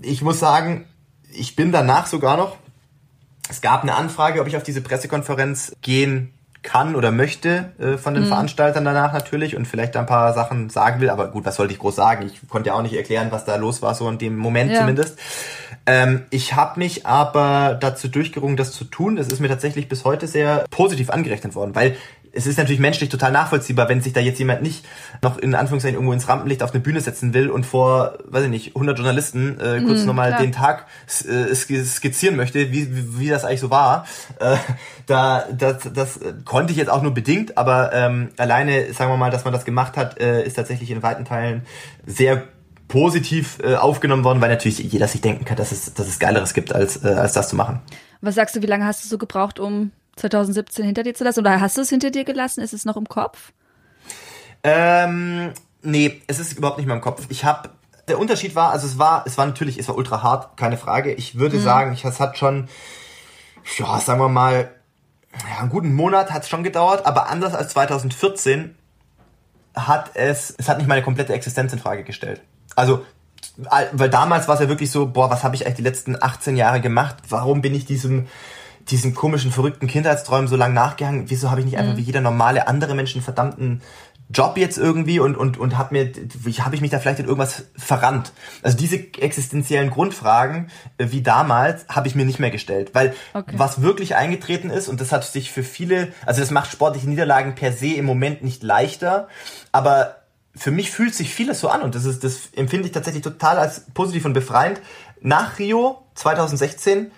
ich muss sagen, ich bin danach sogar noch, es gab eine Anfrage, ob ich auf diese Pressekonferenz gehen kann oder möchte äh, von den mhm. Veranstaltern danach natürlich und vielleicht ein paar Sachen sagen will. Aber gut, was sollte ich groß sagen? Ich konnte ja auch nicht erklären, was da los war, so in dem Moment ja. zumindest. Ähm, ich habe mich aber dazu durchgerungen, das zu tun. Das ist mir tatsächlich bis heute sehr positiv angerechnet worden, weil es ist natürlich menschlich total nachvollziehbar, wenn sich da jetzt jemand nicht noch in Anführungszeichen irgendwo ins Rampenlicht auf eine Bühne setzen will und vor, weiß ich nicht, 100 Journalisten äh, kurz mhm, nochmal den Tag äh, skizzieren möchte, wie, wie, wie das eigentlich so war. Äh, da, das, das konnte ich jetzt auch nur bedingt, aber ähm, alleine, sagen wir mal, dass man das gemacht hat, äh, ist tatsächlich in weiten Teilen sehr positiv äh, aufgenommen worden, weil natürlich jeder sich denken kann, dass es, dass es Geileres gibt, als, äh, als das zu machen. Was sagst du, wie lange hast du so gebraucht, um 2017 hinter dir zu lassen? Oder hast du es hinter dir gelassen? Ist es noch im Kopf? Ähm, nee, es ist überhaupt nicht mehr im Kopf. Ich habe der Unterschied war, also es war, es war natürlich, es war ultra hart, keine Frage. Ich würde mhm. sagen, ich, es hat schon, ja, sagen wir mal, ja, einen guten Monat hat es schon gedauert, aber anders als 2014 hat es, es hat nicht meine komplette Existenz in Frage gestellt. Also, weil damals war es ja wirklich so, boah, was habe ich eigentlich die letzten 18 Jahre gemacht? Warum bin ich diesem diesen komischen, verrückten Kindheitsträumen so lange nachgehangen. Wieso habe ich nicht einfach mhm. wie jeder normale andere Mensch einen verdammten Job jetzt irgendwie und und und habe mir habe ich mich da vielleicht in irgendwas verrannt. Also diese existenziellen Grundfragen äh, wie damals habe ich mir nicht mehr gestellt, weil okay. was wirklich eingetreten ist und das hat sich für viele, also das macht sportliche Niederlagen per se im Moment nicht leichter, aber für mich fühlt sich vieles so an und das ist das empfinde ich tatsächlich total als positiv und befreiend. Nach Rio 2016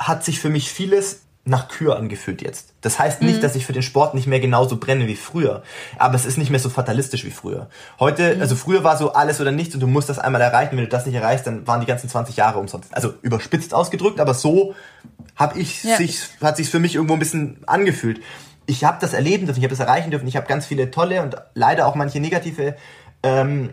hat sich für mich vieles nach Kür angefühlt jetzt. Das heißt nicht, mhm. dass ich für den Sport nicht mehr genauso brenne wie früher, aber es ist nicht mehr so fatalistisch wie früher. Heute, mhm. also früher war so alles oder nichts und du musst das einmal erreichen. Wenn du das nicht erreichst, dann waren die ganzen 20 Jahre umsonst. Also überspitzt ausgedrückt, aber so habe ich ja. sich hat sich für mich irgendwo ein bisschen angefühlt. Ich habe das erleben dürfen, ich habe das erreichen dürfen. Ich habe ganz viele tolle und leider auch manche negative ähm,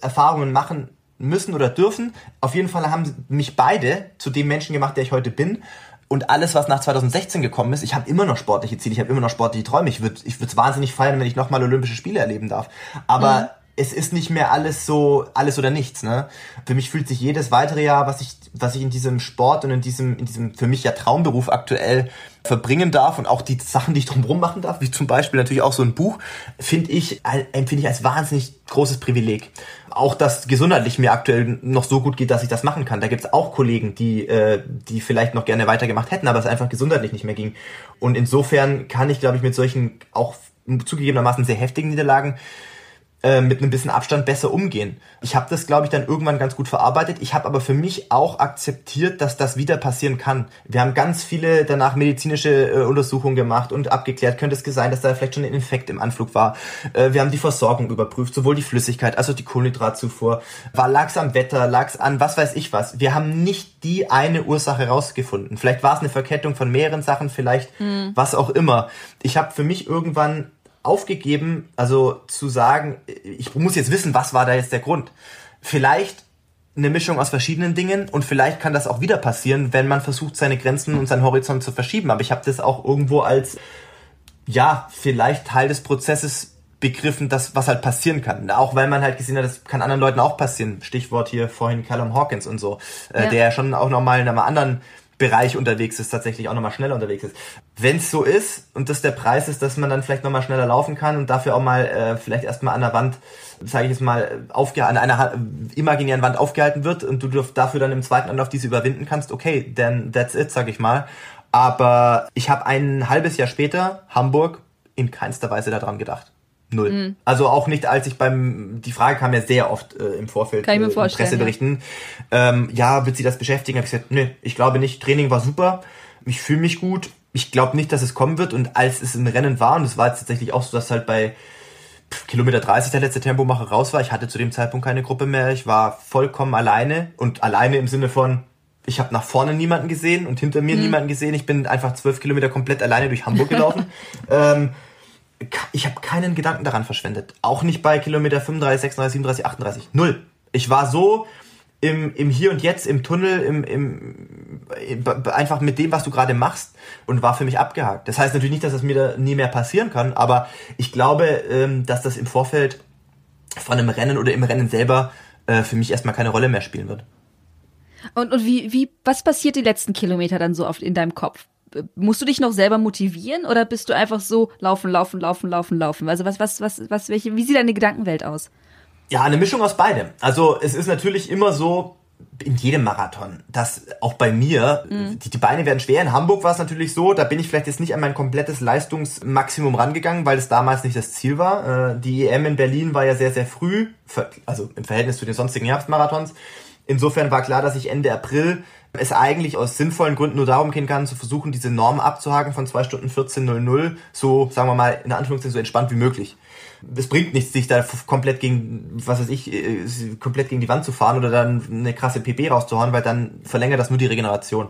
Erfahrungen machen müssen oder dürfen. Auf jeden Fall haben mich beide zu dem Menschen gemacht, der ich heute bin. Und alles, was nach 2016 gekommen ist, ich habe immer noch sportliche Ziele, ich habe immer noch sportliche Träume. Ich würde ich es wahnsinnig feiern, wenn ich nochmal Olympische Spiele erleben darf. Aber mhm. Es ist nicht mehr alles so, alles oder nichts. Ne? Für mich fühlt sich jedes weitere Jahr, was ich, was ich in diesem Sport und in diesem, in diesem für mich ja Traumberuf aktuell verbringen darf und auch die Sachen, die ich drumherum machen darf, wie zum Beispiel natürlich auch so ein Buch, finde ich, empfinde ich als wahnsinnig großes Privileg auch das gesundheitlich mir aktuell noch so gut geht, dass ich das machen kann. Da gibt es auch Kollegen, die, äh, die vielleicht noch gerne weitergemacht hätten, aber es einfach gesundheitlich nicht mehr ging. Und insofern kann ich, glaube ich, mit solchen auch zugegebenermaßen sehr heftigen Niederlagen äh, mit einem bisschen Abstand besser umgehen. Ich habe das, glaube ich, dann irgendwann ganz gut verarbeitet. Ich habe aber für mich auch akzeptiert, dass das wieder passieren kann. Wir haben ganz viele danach medizinische äh, Untersuchungen gemacht und abgeklärt. Könnte es sein, dass da vielleicht schon ein Infekt im Anflug war. Äh, wir haben die Versorgung überprüft, sowohl die Flüssigkeit als auch die Kohlenhydratzufuhr. War lag's am Wetter, lag's an was weiß ich was. Wir haben nicht die eine Ursache rausgefunden. Vielleicht war es eine Verkettung von mehreren Sachen, vielleicht mhm. was auch immer. Ich habe für mich irgendwann aufgegeben, also zu sagen, ich muss jetzt wissen, was war da jetzt der Grund. Vielleicht eine Mischung aus verschiedenen Dingen und vielleicht kann das auch wieder passieren, wenn man versucht, seine Grenzen und seinen Horizont zu verschieben. Aber ich habe das auch irgendwo als, ja, vielleicht Teil des Prozesses begriffen, das, was halt passieren kann. Auch weil man halt gesehen hat, das kann anderen Leuten auch passieren. Stichwort hier vorhin Callum Hawkins und so, äh, ja. der schon auch nochmal in einem anderen Bereich unterwegs ist, tatsächlich auch nochmal schneller unterwegs ist. Wenn es so ist und das der Preis ist, dass man dann vielleicht nochmal schneller laufen kann und dafür auch mal äh, vielleicht erstmal an der Wand, sage ich jetzt mal, aufge an einer imaginären Wand aufgehalten wird und du dafür dann im zweiten Anlauf diese überwinden kannst, okay, then that's it, sag ich mal. Aber ich habe ein halbes Jahr später Hamburg in keinster Weise daran gedacht. Null. Mhm. Also auch nicht, als ich beim, die Frage kam ja sehr oft äh, im Vorfeld Kann ich mir äh, vorstellen, Presseberichten. Ja. Ähm, ja, wird sie das beschäftigen? Hab ich gesagt, nee, ich glaube nicht. Training war super. Ich fühle mich gut. Ich glaube nicht, dass es kommen wird. Und als es im Rennen war, und es war jetzt tatsächlich auch so, dass halt bei Kilometer 30 der letzte Tempomacher raus war, ich hatte zu dem Zeitpunkt keine Gruppe mehr. Ich war vollkommen alleine und alleine im Sinne von, ich habe nach vorne niemanden gesehen und hinter mir mhm. niemanden gesehen. Ich bin einfach zwölf Kilometer komplett alleine durch Hamburg gelaufen. [laughs] ähm, ich habe keinen Gedanken daran verschwendet. Auch nicht bei Kilometer 35, 36, 37, 38. Null. Ich war so im, im Hier und Jetzt, im Tunnel, im, im, im einfach mit dem, was du gerade machst und war für mich abgehakt. Das heißt natürlich nicht, dass das mir da nie mehr passieren kann, aber ich glaube, ähm, dass das im Vorfeld von einem Rennen oder im Rennen selber äh, für mich erstmal keine Rolle mehr spielen wird. Und, und wie, wie, was passiert die letzten Kilometer dann so oft in deinem Kopf? Musst du dich noch selber motivieren oder bist du einfach so laufen, laufen, laufen, laufen, laufen? Also was, was, was, was, welche, wie sieht deine Gedankenwelt aus? Ja, eine Mischung aus beidem. Also es ist natürlich immer so, in jedem Marathon, dass auch bei mir, mhm. die, die Beine werden schwer. In Hamburg war es natürlich so, da bin ich vielleicht jetzt nicht an mein komplettes Leistungsmaximum rangegangen, weil es damals nicht das Ziel war. Äh, die EM in Berlin war ja sehr, sehr früh, also im Verhältnis zu den sonstigen Herbstmarathons. Insofern war klar, dass ich Ende April es eigentlich aus sinnvollen Gründen nur darum gehen kann, zu versuchen, diese Norm abzuhaken von 2 Stunden 14.00, so, sagen wir mal, in Anführungszeichen so entspannt wie möglich. Es bringt nichts, sich da komplett gegen, was weiß ich, äh, komplett gegen die Wand zu fahren oder dann eine krasse PP rauszuhauen, weil dann verlängert das nur die Regeneration.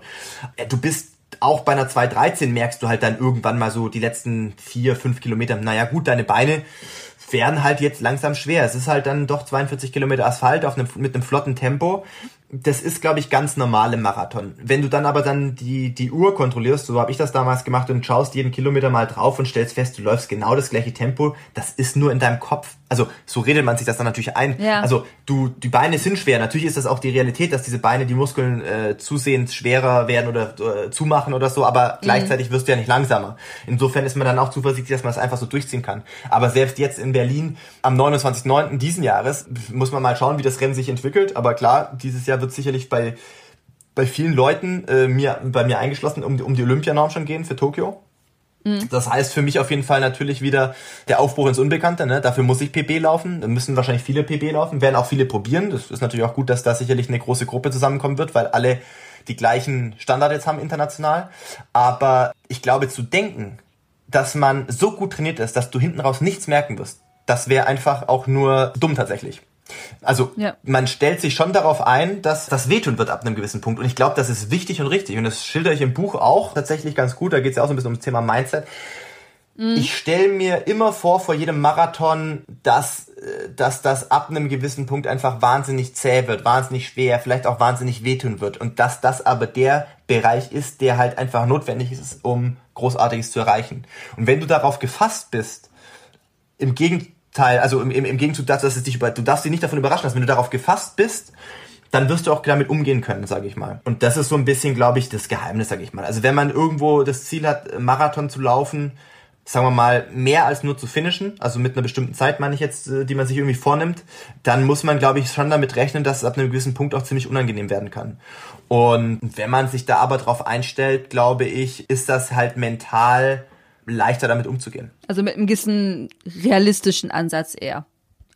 Äh, du bist auch bei einer 2.13 merkst du halt dann irgendwann mal so die letzten vier, fünf Kilometer, naja gut, deine Beine werden halt jetzt langsam schwer. Es ist halt dann doch 42 Kilometer Asphalt auf einem, mit einem flotten Tempo das ist, glaube ich, ganz normal im Marathon. Wenn du dann aber dann die, die Uhr kontrollierst, so habe ich das damals gemacht, und schaust jeden Kilometer mal drauf und stellst fest, du läufst genau das gleiche Tempo, das ist nur in deinem Kopf. Also so redet man sich das dann natürlich ein. Ja. Also du, die Beine sind schwer. Natürlich ist das auch die Realität, dass diese Beine, die Muskeln äh, zusehends schwerer werden oder äh, zumachen oder so, aber mhm. gleichzeitig wirst du ja nicht langsamer. Insofern ist man dann auch zuversichtlich, dass man es das einfach so durchziehen kann. Aber selbst jetzt in Berlin am 29.09. diesen Jahres muss man mal schauen, wie das Rennen sich entwickelt. Aber klar, dieses Jahr wird sicherlich bei, bei vielen Leuten, äh, mir, bei mir eingeschlossen, um, um die Olympianorm schon gehen für Tokio. Mhm. Das heißt für mich auf jeden Fall natürlich wieder der Aufbruch ins Unbekannte. Ne? Dafür muss ich PB laufen. Da müssen wahrscheinlich viele PB laufen, werden auch viele probieren. Das ist natürlich auch gut, dass da sicherlich eine große Gruppe zusammenkommen wird, weil alle die gleichen Standards jetzt haben international. Aber ich glaube zu denken, dass man so gut trainiert ist, dass du hinten raus nichts merken wirst, das wäre einfach auch nur dumm tatsächlich. Also ja. man stellt sich schon darauf ein, dass das wehtun wird ab einem gewissen Punkt. Und ich glaube, das ist wichtig und richtig. Und das schilder ich im Buch auch tatsächlich ganz gut. Da geht es ja auch so ein bisschen ums Thema Mindset. Mhm. Ich stelle mir immer vor, vor jedem Marathon, dass, äh, dass das ab einem gewissen Punkt einfach wahnsinnig zäh wird, wahnsinnig schwer, vielleicht auch wahnsinnig wehtun wird. Und dass das aber der Bereich ist, der halt einfach notwendig ist, um Großartiges zu erreichen. Und wenn du darauf gefasst bist, im Gegenteil, Teil, also im, im, im Gegenzug dazu, dass es dich über, du darfst dich nicht davon überraschen lassen. Wenn du darauf gefasst bist, dann wirst du auch damit umgehen können, sage ich mal. Und das ist so ein bisschen, glaube ich, das Geheimnis, sage ich mal. Also wenn man irgendwo das Ziel hat, Marathon zu laufen, sagen wir mal, mehr als nur zu finishen, also mit einer bestimmten Zeit meine ich jetzt, äh, die man sich irgendwie vornimmt, dann muss man, glaube ich, schon damit rechnen, dass es ab einem gewissen Punkt auch ziemlich unangenehm werden kann. Und wenn man sich da aber drauf einstellt, glaube ich, ist das halt mental leichter damit umzugehen. Also mit einem gewissen realistischen Ansatz eher.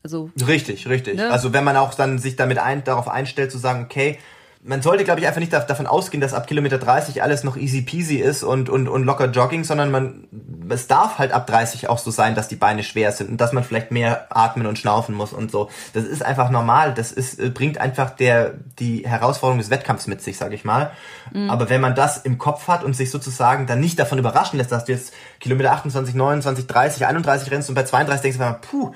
Also richtig, richtig. Ne? Also wenn man auch dann sich damit ein, darauf einstellt zu sagen, okay, man sollte, glaube ich, einfach nicht davon ausgehen, dass ab Kilometer 30 alles noch easy peasy ist und, und, und locker Jogging, sondern man, es darf halt ab 30 auch so sein, dass die Beine schwer sind und dass man vielleicht mehr atmen und schnaufen muss und so. Das ist einfach normal. Das ist, äh, bringt einfach der, die Herausforderung des Wettkampfs mit sich, sage ich mal. Mhm. Aber wenn man das im Kopf hat und sich sozusagen dann nicht davon überraschen lässt, dass du jetzt Kilometer 28, 29, 30, 31 rennst und bei 32 denkst du, puh,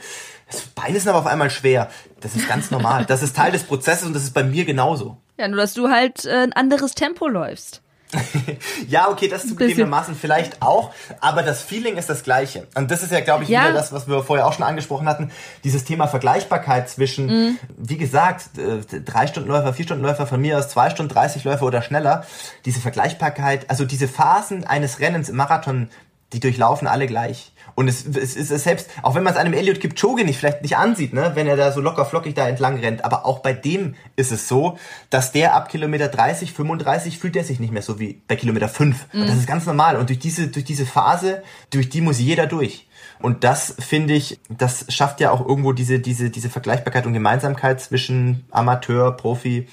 das Bein ist aber auf einmal schwer. Das ist ganz normal. Das ist Teil des Prozesses und das ist bei mir genauso. Ja, nur dass du halt äh, ein anderes Tempo läufst. [laughs] ja, okay, das zugegebenermaßen vielleicht auch, aber das Feeling ist das gleiche. Und das ist ja, glaube ich, ja. wieder das, was wir vorher auch schon angesprochen hatten, dieses Thema Vergleichbarkeit zwischen, mhm. wie gesagt, äh, drei Stunden Läufer, vier Stunden Läufer, von mir aus zwei Stunden 30 Läufer oder schneller. Diese Vergleichbarkeit, also diese Phasen eines Rennens im Marathon, die durchlaufen alle gleich. Und es, es ist selbst, auch wenn man es einem Elliot Kipchoge nicht vielleicht nicht ansieht, ne, wenn er da so locker flockig da entlang rennt, aber auch bei dem ist es so, dass der ab Kilometer 30, 35 fühlt er sich nicht mehr so wie bei Kilometer 5. Mhm. Und das ist ganz normal. Und durch diese, durch diese Phase, durch die muss jeder durch. Und das finde ich, das schafft ja auch irgendwo diese, diese, diese Vergleichbarkeit und Gemeinsamkeit zwischen Amateur, Profi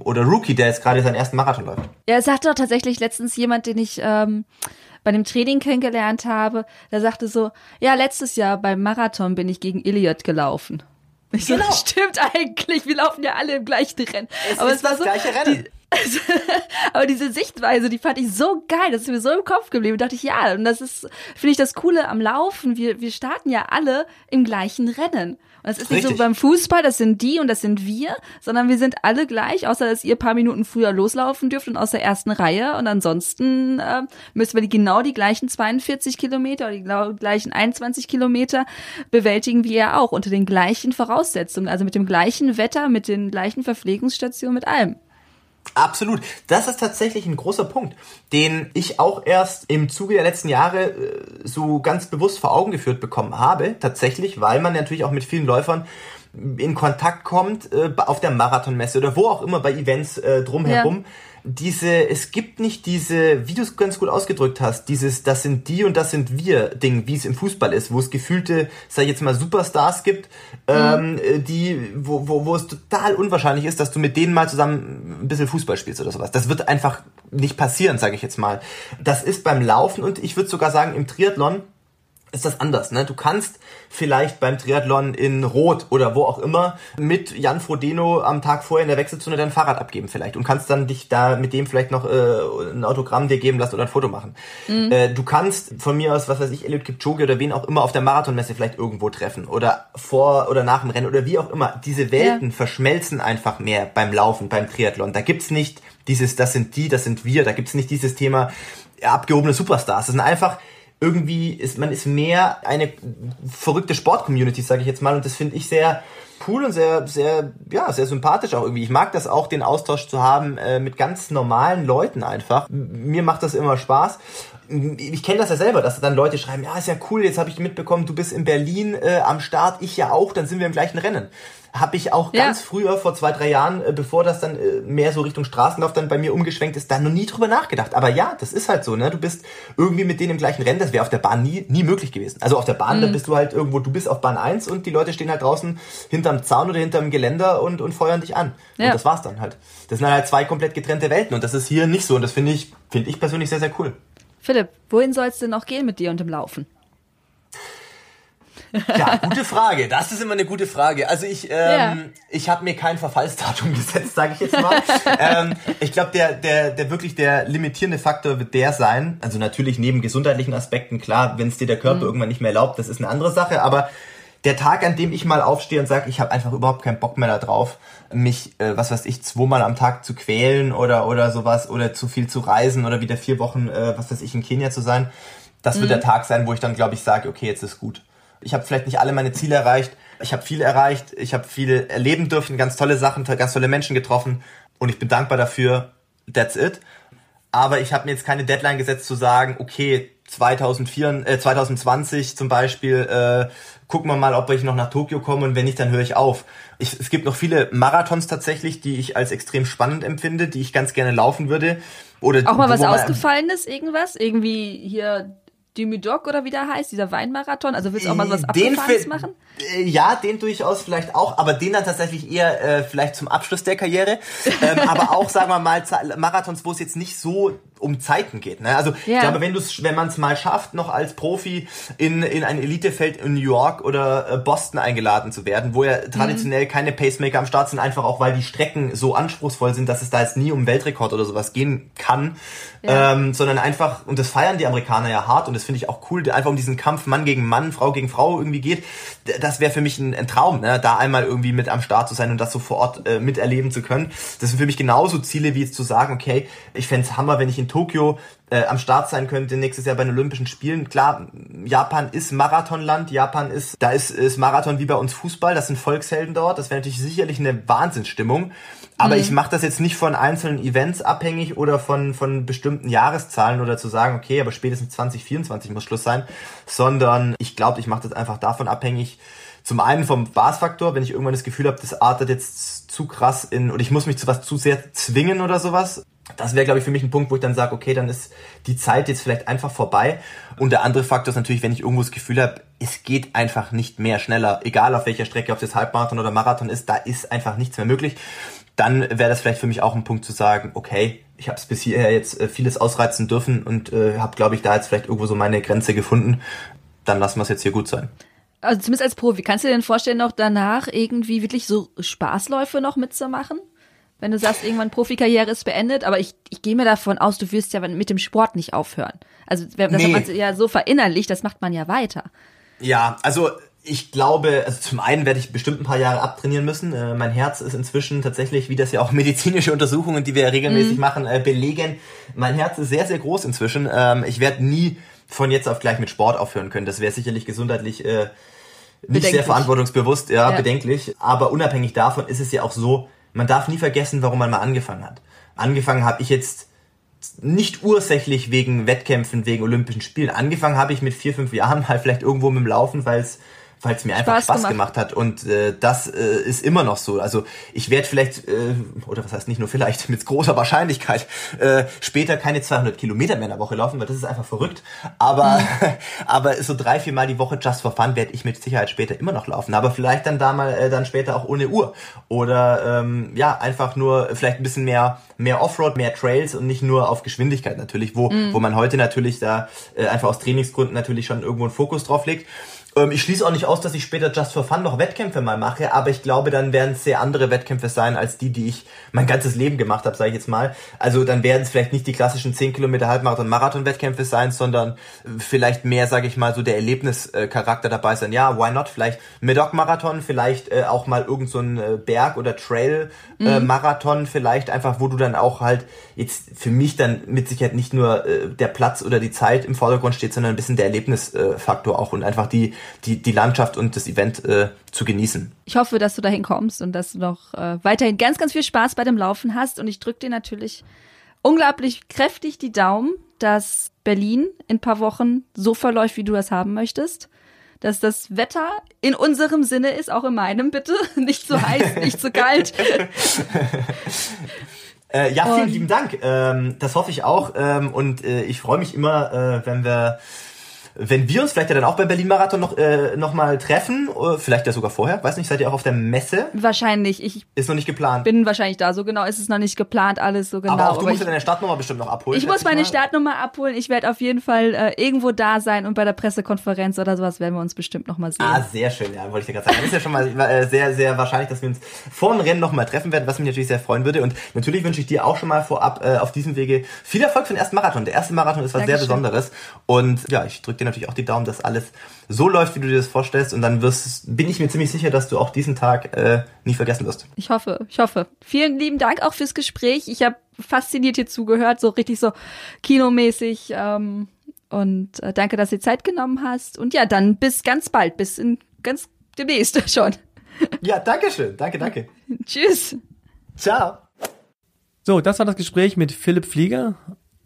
oder Rookie, der jetzt gerade seinen ersten Marathon läuft. Ja, es sagte doch tatsächlich letztens jemand, den ich ähm, bei dem Training kennengelernt habe, der sagte so, ja, letztes Jahr beim Marathon bin ich gegen Elliot gelaufen. Ich genau. so, stimmt eigentlich, wir laufen ja alle im gleichen Rennen. Es Aber ist es war das so, gleiche Rennen. Die, [laughs] aber diese Sichtweise, die fand ich so geil, das ist mir so im Kopf geblieben. Da dachte ich, ja, und das ist, finde ich, das Coole am Laufen. Wir, wir starten ja alle im gleichen Rennen. Und es ist Richtig. nicht so beim Fußball, das sind die und das sind wir, sondern wir sind alle gleich, außer dass ihr paar Minuten früher loslaufen dürft und aus der ersten Reihe. Und ansonsten äh, müssen wir die, genau die gleichen 42 Kilometer oder die genau gleichen 21 Kilometer bewältigen wie ihr auch, unter den gleichen Voraussetzungen, also mit dem gleichen Wetter, mit den gleichen Verpflegungsstationen, mit allem. Absolut. Das ist tatsächlich ein großer Punkt, den ich auch erst im Zuge der letzten Jahre äh, so ganz bewusst vor Augen geführt bekommen habe. Tatsächlich, weil man natürlich auch mit vielen Läufern in Kontakt kommt, äh, auf der Marathonmesse oder wo auch immer bei Events äh, drumherum. Ja diese, es gibt nicht diese, wie du es ganz gut ausgedrückt hast, dieses, das sind die und das sind wir Ding, wie es im Fußball ist, wo es gefühlte, sag ich jetzt mal, Superstars gibt, mhm. ähm, die, wo, wo, wo es total unwahrscheinlich ist, dass du mit denen mal zusammen ein bisschen Fußball spielst oder sowas. Das wird einfach nicht passieren, sage ich jetzt mal. Das ist beim Laufen und ich würde sogar sagen, im Triathlon ist das anders. Ne? Du kannst vielleicht beim Triathlon in Rot oder wo auch immer mit Jan Frodeno am Tag vorher in der Wechselzone dein Fahrrad abgeben vielleicht und kannst dann dich da mit dem vielleicht noch äh, ein Autogramm dir geben lassen oder ein Foto machen. Mhm. Äh, du kannst von mir aus, was weiß ich, Eliud Kipchoge oder wen auch immer auf der Marathonmesse vielleicht irgendwo treffen oder vor oder nach dem Rennen oder wie auch immer. Diese Welten ja. verschmelzen einfach mehr beim Laufen, beim Triathlon. Da gibt's nicht dieses, das sind die, das sind wir, da gibt's nicht dieses Thema abgehobene Superstars. Das sind einfach irgendwie ist man ist mehr eine verrückte Sport-Community, sage ich jetzt mal, und das finde ich sehr cool und sehr sehr ja sehr sympathisch auch irgendwie. Ich mag das auch, den Austausch zu haben äh, mit ganz normalen Leuten einfach. Mir macht das immer Spaß. Ich kenne das ja selber, dass dann Leute schreiben, ja, ist ja cool, jetzt habe ich mitbekommen, du bist in Berlin äh, am Start, ich ja auch, dann sind wir im gleichen Rennen habe ich auch ja. ganz früher, vor zwei, drei Jahren, äh, bevor das dann äh, mehr so Richtung Straßenlauf dann bei mir umgeschwenkt ist, da noch nie drüber nachgedacht. Aber ja, das ist halt so, ne? Du bist irgendwie mit denen im gleichen Rennen, das wäre auf der Bahn nie, nie möglich gewesen. Also auf der Bahn, mhm. da bist du halt irgendwo, du bist auf Bahn 1 und die Leute stehen halt draußen hinterm Zaun oder hinterm Geländer und, und feuern dich an. Ja. Und das war's dann halt. Das sind halt zwei komplett getrennte Welten und das ist hier nicht so und das finde ich, finde ich persönlich sehr, sehr cool. Philipp, wohin soll es denn noch gehen mit dir und dem Laufen? Ja, gute Frage. Das ist immer eine gute Frage. Also ich, ähm, ja. ich habe mir kein Verfallsdatum [laughs] gesetzt, sage ich jetzt mal. ähm, ich glaube, der, der, der wirklich der limitierende Faktor wird der sein. Also natürlich neben gesundheitlichen Aspekten, klar, wenn es dir der Körper mhm. irgendwann nicht mehr erlaubt, das ist eine andere Sache. Aber der Tag, an dem ich mal aufstehe und sage, ich habe einfach überhaupt keinen Bock mehr darauf, mich, äh, was weiß ich, zweimal am Tag zu quälen oder oder sowas oder zu viel zu reisen oder wieder vier Wochen, äh, was weiß ich, in Kenia zu sein. Das wird mhm. der Tag sein, wo ich dann, glaube ich, sage, okay, jetzt ist gut. Ich habe vielleicht nicht alle meine Ziele erreicht. Ich habe viel erreicht. Ich habe viel erleben dürfen, ganz tolle Sachen, ganz tolle Menschen getroffen. Und ich bin dankbar dafür. That's it. Aber ich habe mir jetzt keine Deadline gesetzt zu sagen, okay, 2004, äh, 2020 zum Beispiel, äh, gucken wir mal, ob ich noch nach Tokio komme und wenn nicht, dann höre ich auf. Ich, es gibt noch viele Marathons tatsächlich, die ich als extrem spannend empfinde, die ich ganz gerne laufen würde. Oder auch mal was Ausgefallenes, irgendwas? Irgendwie hier Dimidoc oder wie der heißt, dieser Weinmarathon? Also willst du auch mal was Abgefahrenes machen? Äh, ja, den durchaus vielleicht auch, aber den dann tatsächlich eher äh, vielleicht zum Abschluss der Karriere. ähm, aber auch, [laughs] sagen wir mal, Marathons, wo es jetzt nicht so um Zeiten geht. Ne? Also ja. ich glaube, wenn du wenn man es mal schafft, noch als Profi in, in ein Elitefeld in New York oder äh, Boston eingeladen zu werden, wo ja traditionell mhm. keine Pacemaker am Start sind, einfach auch weil die Strecken so anspruchsvoll sind, dass es da jetzt nie um Weltrekord oder sowas gehen kann, ja. ähm, sondern einfach, und das feiern die Amerikaner ja hart und das finde ich auch cool, einfach um diesen Kampf Mann gegen Mann, Frau gegen Frau irgendwie geht, das wäre für mich ein, ein Traum, ne? da einmal irgendwie mit am Start zu sein und das so vor Ort äh, miterleben zu können. Das sind für mich genauso Ziele, wie jetzt zu sagen, okay, ich fände Hammer, wenn ich in Tokio äh, am Start sein könnte nächstes Jahr bei den Olympischen Spielen. Klar, Japan ist Marathonland, Japan ist, da ist, ist Marathon wie bei uns Fußball, das sind Volkshelden dort, das wäre natürlich sicherlich eine Wahnsinnsstimmung. Aber mhm. ich mache das jetzt nicht von einzelnen Events abhängig oder von, von bestimmten Jahreszahlen oder zu sagen, okay, aber spätestens 2024 muss Schluss sein, sondern ich glaube, ich mache das einfach davon abhängig, zum einen vom Spaßfaktor, wenn ich irgendwann das Gefühl habe, das artet jetzt zu krass in, oder ich muss mich zu was zu sehr zwingen oder sowas, das wäre, glaube ich, für mich ein Punkt, wo ich dann sage, okay, dann ist die Zeit jetzt vielleicht einfach vorbei. Und der andere Faktor ist natürlich, wenn ich irgendwo das Gefühl habe, es geht einfach nicht mehr schneller, egal auf welcher Strecke, ob es Halbmarathon oder Marathon ist, da ist einfach nichts mehr möglich. Dann wäre das vielleicht für mich auch ein Punkt zu sagen, okay, ich habe es bis hierher jetzt äh, vieles ausreizen dürfen und äh, habe, glaube ich, da jetzt vielleicht irgendwo so meine Grenze gefunden. Dann lassen wir es jetzt hier gut sein. Also zumindest als Profi, kannst du dir denn vorstellen, noch danach irgendwie wirklich so Spaßläufe noch mitzumachen? Wenn du sagst, irgendwann Profikarriere ist beendet, aber ich, ich gehe mir davon aus, du wirst ja mit dem Sport nicht aufhören. Also das nee. hat man ja so verinnerlicht, das macht man ja weiter. Ja, also ich glaube, also zum einen werde ich bestimmt ein paar Jahre abtrainieren müssen. Äh, mein Herz ist inzwischen tatsächlich, wie das ja auch [laughs] medizinische Untersuchungen, die wir ja regelmäßig mhm. machen, äh, belegen. Mein Herz ist sehr, sehr groß inzwischen. Ähm, ich werde nie von jetzt auf gleich mit Sport aufhören können. Das wäre sicherlich gesundheitlich äh, nicht sehr verantwortungsbewusst, ja, ja, bedenklich. Aber unabhängig davon ist es ja auch so, man darf nie vergessen, warum man mal angefangen hat. Angefangen habe ich jetzt nicht ursächlich wegen Wettkämpfen, wegen Olympischen Spielen. Angefangen habe ich mit vier, fünf Jahren mal vielleicht irgendwo mit dem Laufen, weil es weil es mir einfach Spaß, Spaß gemacht. gemacht. hat und äh, das äh, ist immer noch so. Also ich werde vielleicht, äh, oder was heißt nicht nur vielleicht, [laughs] mit großer Wahrscheinlichkeit äh, später keine 200 Kilometer mehr in der Woche laufen, weil das ist einfach verrückt. Aber, mhm. [laughs] aber so drei, vier Mal die Woche just for fun werde ich mit Sicherheit später immer noch laufen. Aber vielleicht dann da mal, äh, dann später auch ohne Uhr. Oder ähm, ja, einfach nur vielleicht ein bisschen mehr, mehr Offroad, mehr Trails und nicht nur auf Geschwindigkeit natürlich, wo, mhm. wo man heute natürlich da äh, einfach aus Trainingsgründen natürlich schon irgendwo einen Fokus drauf legt. Ähm, ich schließe auch nicht aus, dass ich später Just for Fun noch Wettkämpfe mal mache, aber ich glaube, dann werden es sehr andere Wettkämpfe sein, als die, die ich mein ganzes Leben gemacht habe, sage ich jetzt mal. Also dann werden es vielleicht nicht die klassischen 10 Kilometer Halbmarathon, Marathon-Wettkämpfe sein, sondern äh, vielleicht mehr, sage ich mal, so der Erlebnischarakter dabei sein. Ja, why not? Vielleicht Medoc-Marathon, vielleicht äh, auch mal irgend so ein äh, Berg- oder Trail-Marathon, mhm. vielleicht einfach, wo du dann auch halt jetzt für mich dann mit Sicherheit nicht nur äh, der Platz oder die Zeit im Vordergrund steht, sondern ein bisschen der Erlebnisfaktor auch und einfach die die, die Landschaft und das Event äh, zu genießen. Ich hoffe, dass du dahin kommst und dass du noch äh, weiterhin ganz, ganz viel Spaß bei dem Laufen hast. Und ich drücke dir natürlich unglaublich kräftig die Daumen, dass Berlin in ein paar Wochen so verläuft, wie du das haben möchtest. Dass das Wetter in unserem Sinne ist, auch in meinem bitte. [laughs] Nicht zu heiß, nicht zu kalt. [laughs] Äh, ja, vielen lieben Dank. Ähm, das hoffe ich auch. Ähm, und äh, ich freue mich immer, äh, wenn wir wenn wir uns vielleicht ja dann auch beim Berlin-Marathon noch, äh, noch mal treffen, oder vielleicht ja sogar vorher, weiß nicht, seid ihr auch auf der Messe? Wahrscheinlich. Ich ist noch nicht geplant. Bin wahrscheinlich da, so genau ist es noch nicht geplant, alles so genau. Aber auch du musst ja deine Startnummer bestimmt noch abholen. Ich muss meine mal. Startnummer abholen, ich werde auf jeden Fall äh, irgendwo da sein und bei der Pressekonferenz oder sowas werden wir uns bestimmt noch mal sehen. Ah, sehr schön, ja, wollte ich dir gerade sagen. Das ist ja schon mal äh, sehr, sehr wahrscheinlich, dass wir uns vor dem Rennen noch mal treffen werden, was mich natürlich sehr freuen würde. Und natürlich wünsche ich dir auch schon mal vorab äh, auf diesem Wege viel Erfolg für den ersten Marathon. Der erste Marathon ist was Dankeschön. sehr Besonderes. Und ja, ich drücke dir natürlich auch die Daumen, dass alles so läuft, wie du dir das vorstellst. Und dann wirst, bin ich mir ziemlich sicher, dass du auch diesen Tag äh, nie vergessen wirst. Ich hoffe, ich hoffe. Vielen lieben Dank auch fürs Gespräch. Ich habe fasziniert hier zugehört, so richtig so kinomäßig. Ähm, und äh, danke, dass du Zeit genommen hast. Und ja, dann bis ganz bald, bis in ganz demnächst [laughs] schon. Ja, danke schön. Danke, danke. [laughs] Tschüss. Ciao. So, das war das Gespräch mit Philipp Flieger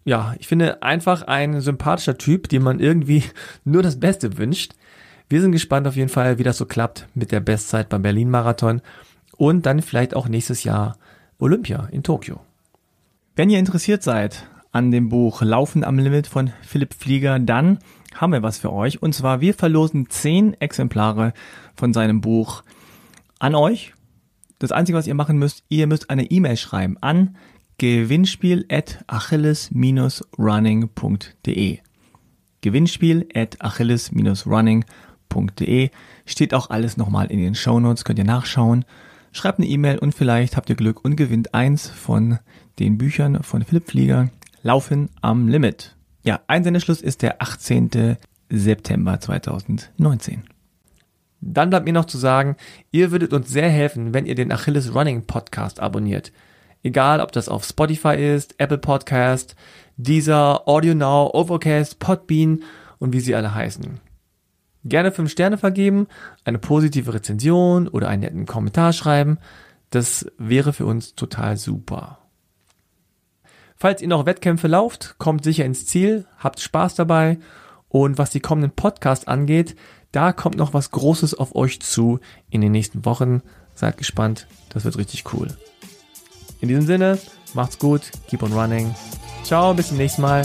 ja, ich finde einfach ein sympathischer Typ, dem man irgendwie [laughs] nur das Beste wünscht. Wir sind gespannt auf jeden Fall, wie das so klappt mit der Bestzeit beim Berlin-Marathon und dann vielleicht auch nächstes Jahr Olympia in Tokio. Wenn ihr interessiert seid an dem Buch Laufen am Limit von Philipp Flieger, dann haben wir was für euch. Und zwar, wir verlosen zehn Exemplare von seinem Buch an euch. Das Einzige, was ihr machen müsst, ihr müsst eine E-Mail schreiben an Gewinnspiel at achilles-running.de. Gewinnspiel at achilles-running.de. Steht auch alles nochmal in den Shownotes, könnt ihr nachschauen. Schreibt eine E-Mail und vielleicht habt ihr Glück und gewinnt eins von den Büchern von Philipp Flieger. Laufen am Limit. Ja, Einsendeschluss ist der 18. September 2019. Dann bleibt mir noch zu sagen, ihr würdet uns sehr helfen, wenn ihr den Achilles Running Podcast abonniert. Egal, ob das auf Spotify ist, Apple Podcast, Deezer, Audio Now, Overcast, Podbean und wie sie alle heißen. Gerne fünf Sterne vergeben, eine positive Rezension oder einen netten Kommentar schreiben. Das wäre für uns total super. Falls ihr noch Wettkämpfe lauft, kommt sicher ins Ziel, habt Spaß dabei und was die kommenden Podcasts angeht, da kommt noch was Großes auf euch zu in den nächsten Wochen. Seid gespannt, das wird richtig cool. In diesem Sinne, macht's gut, keep on running. Ciao, bis zum nächsten Mal.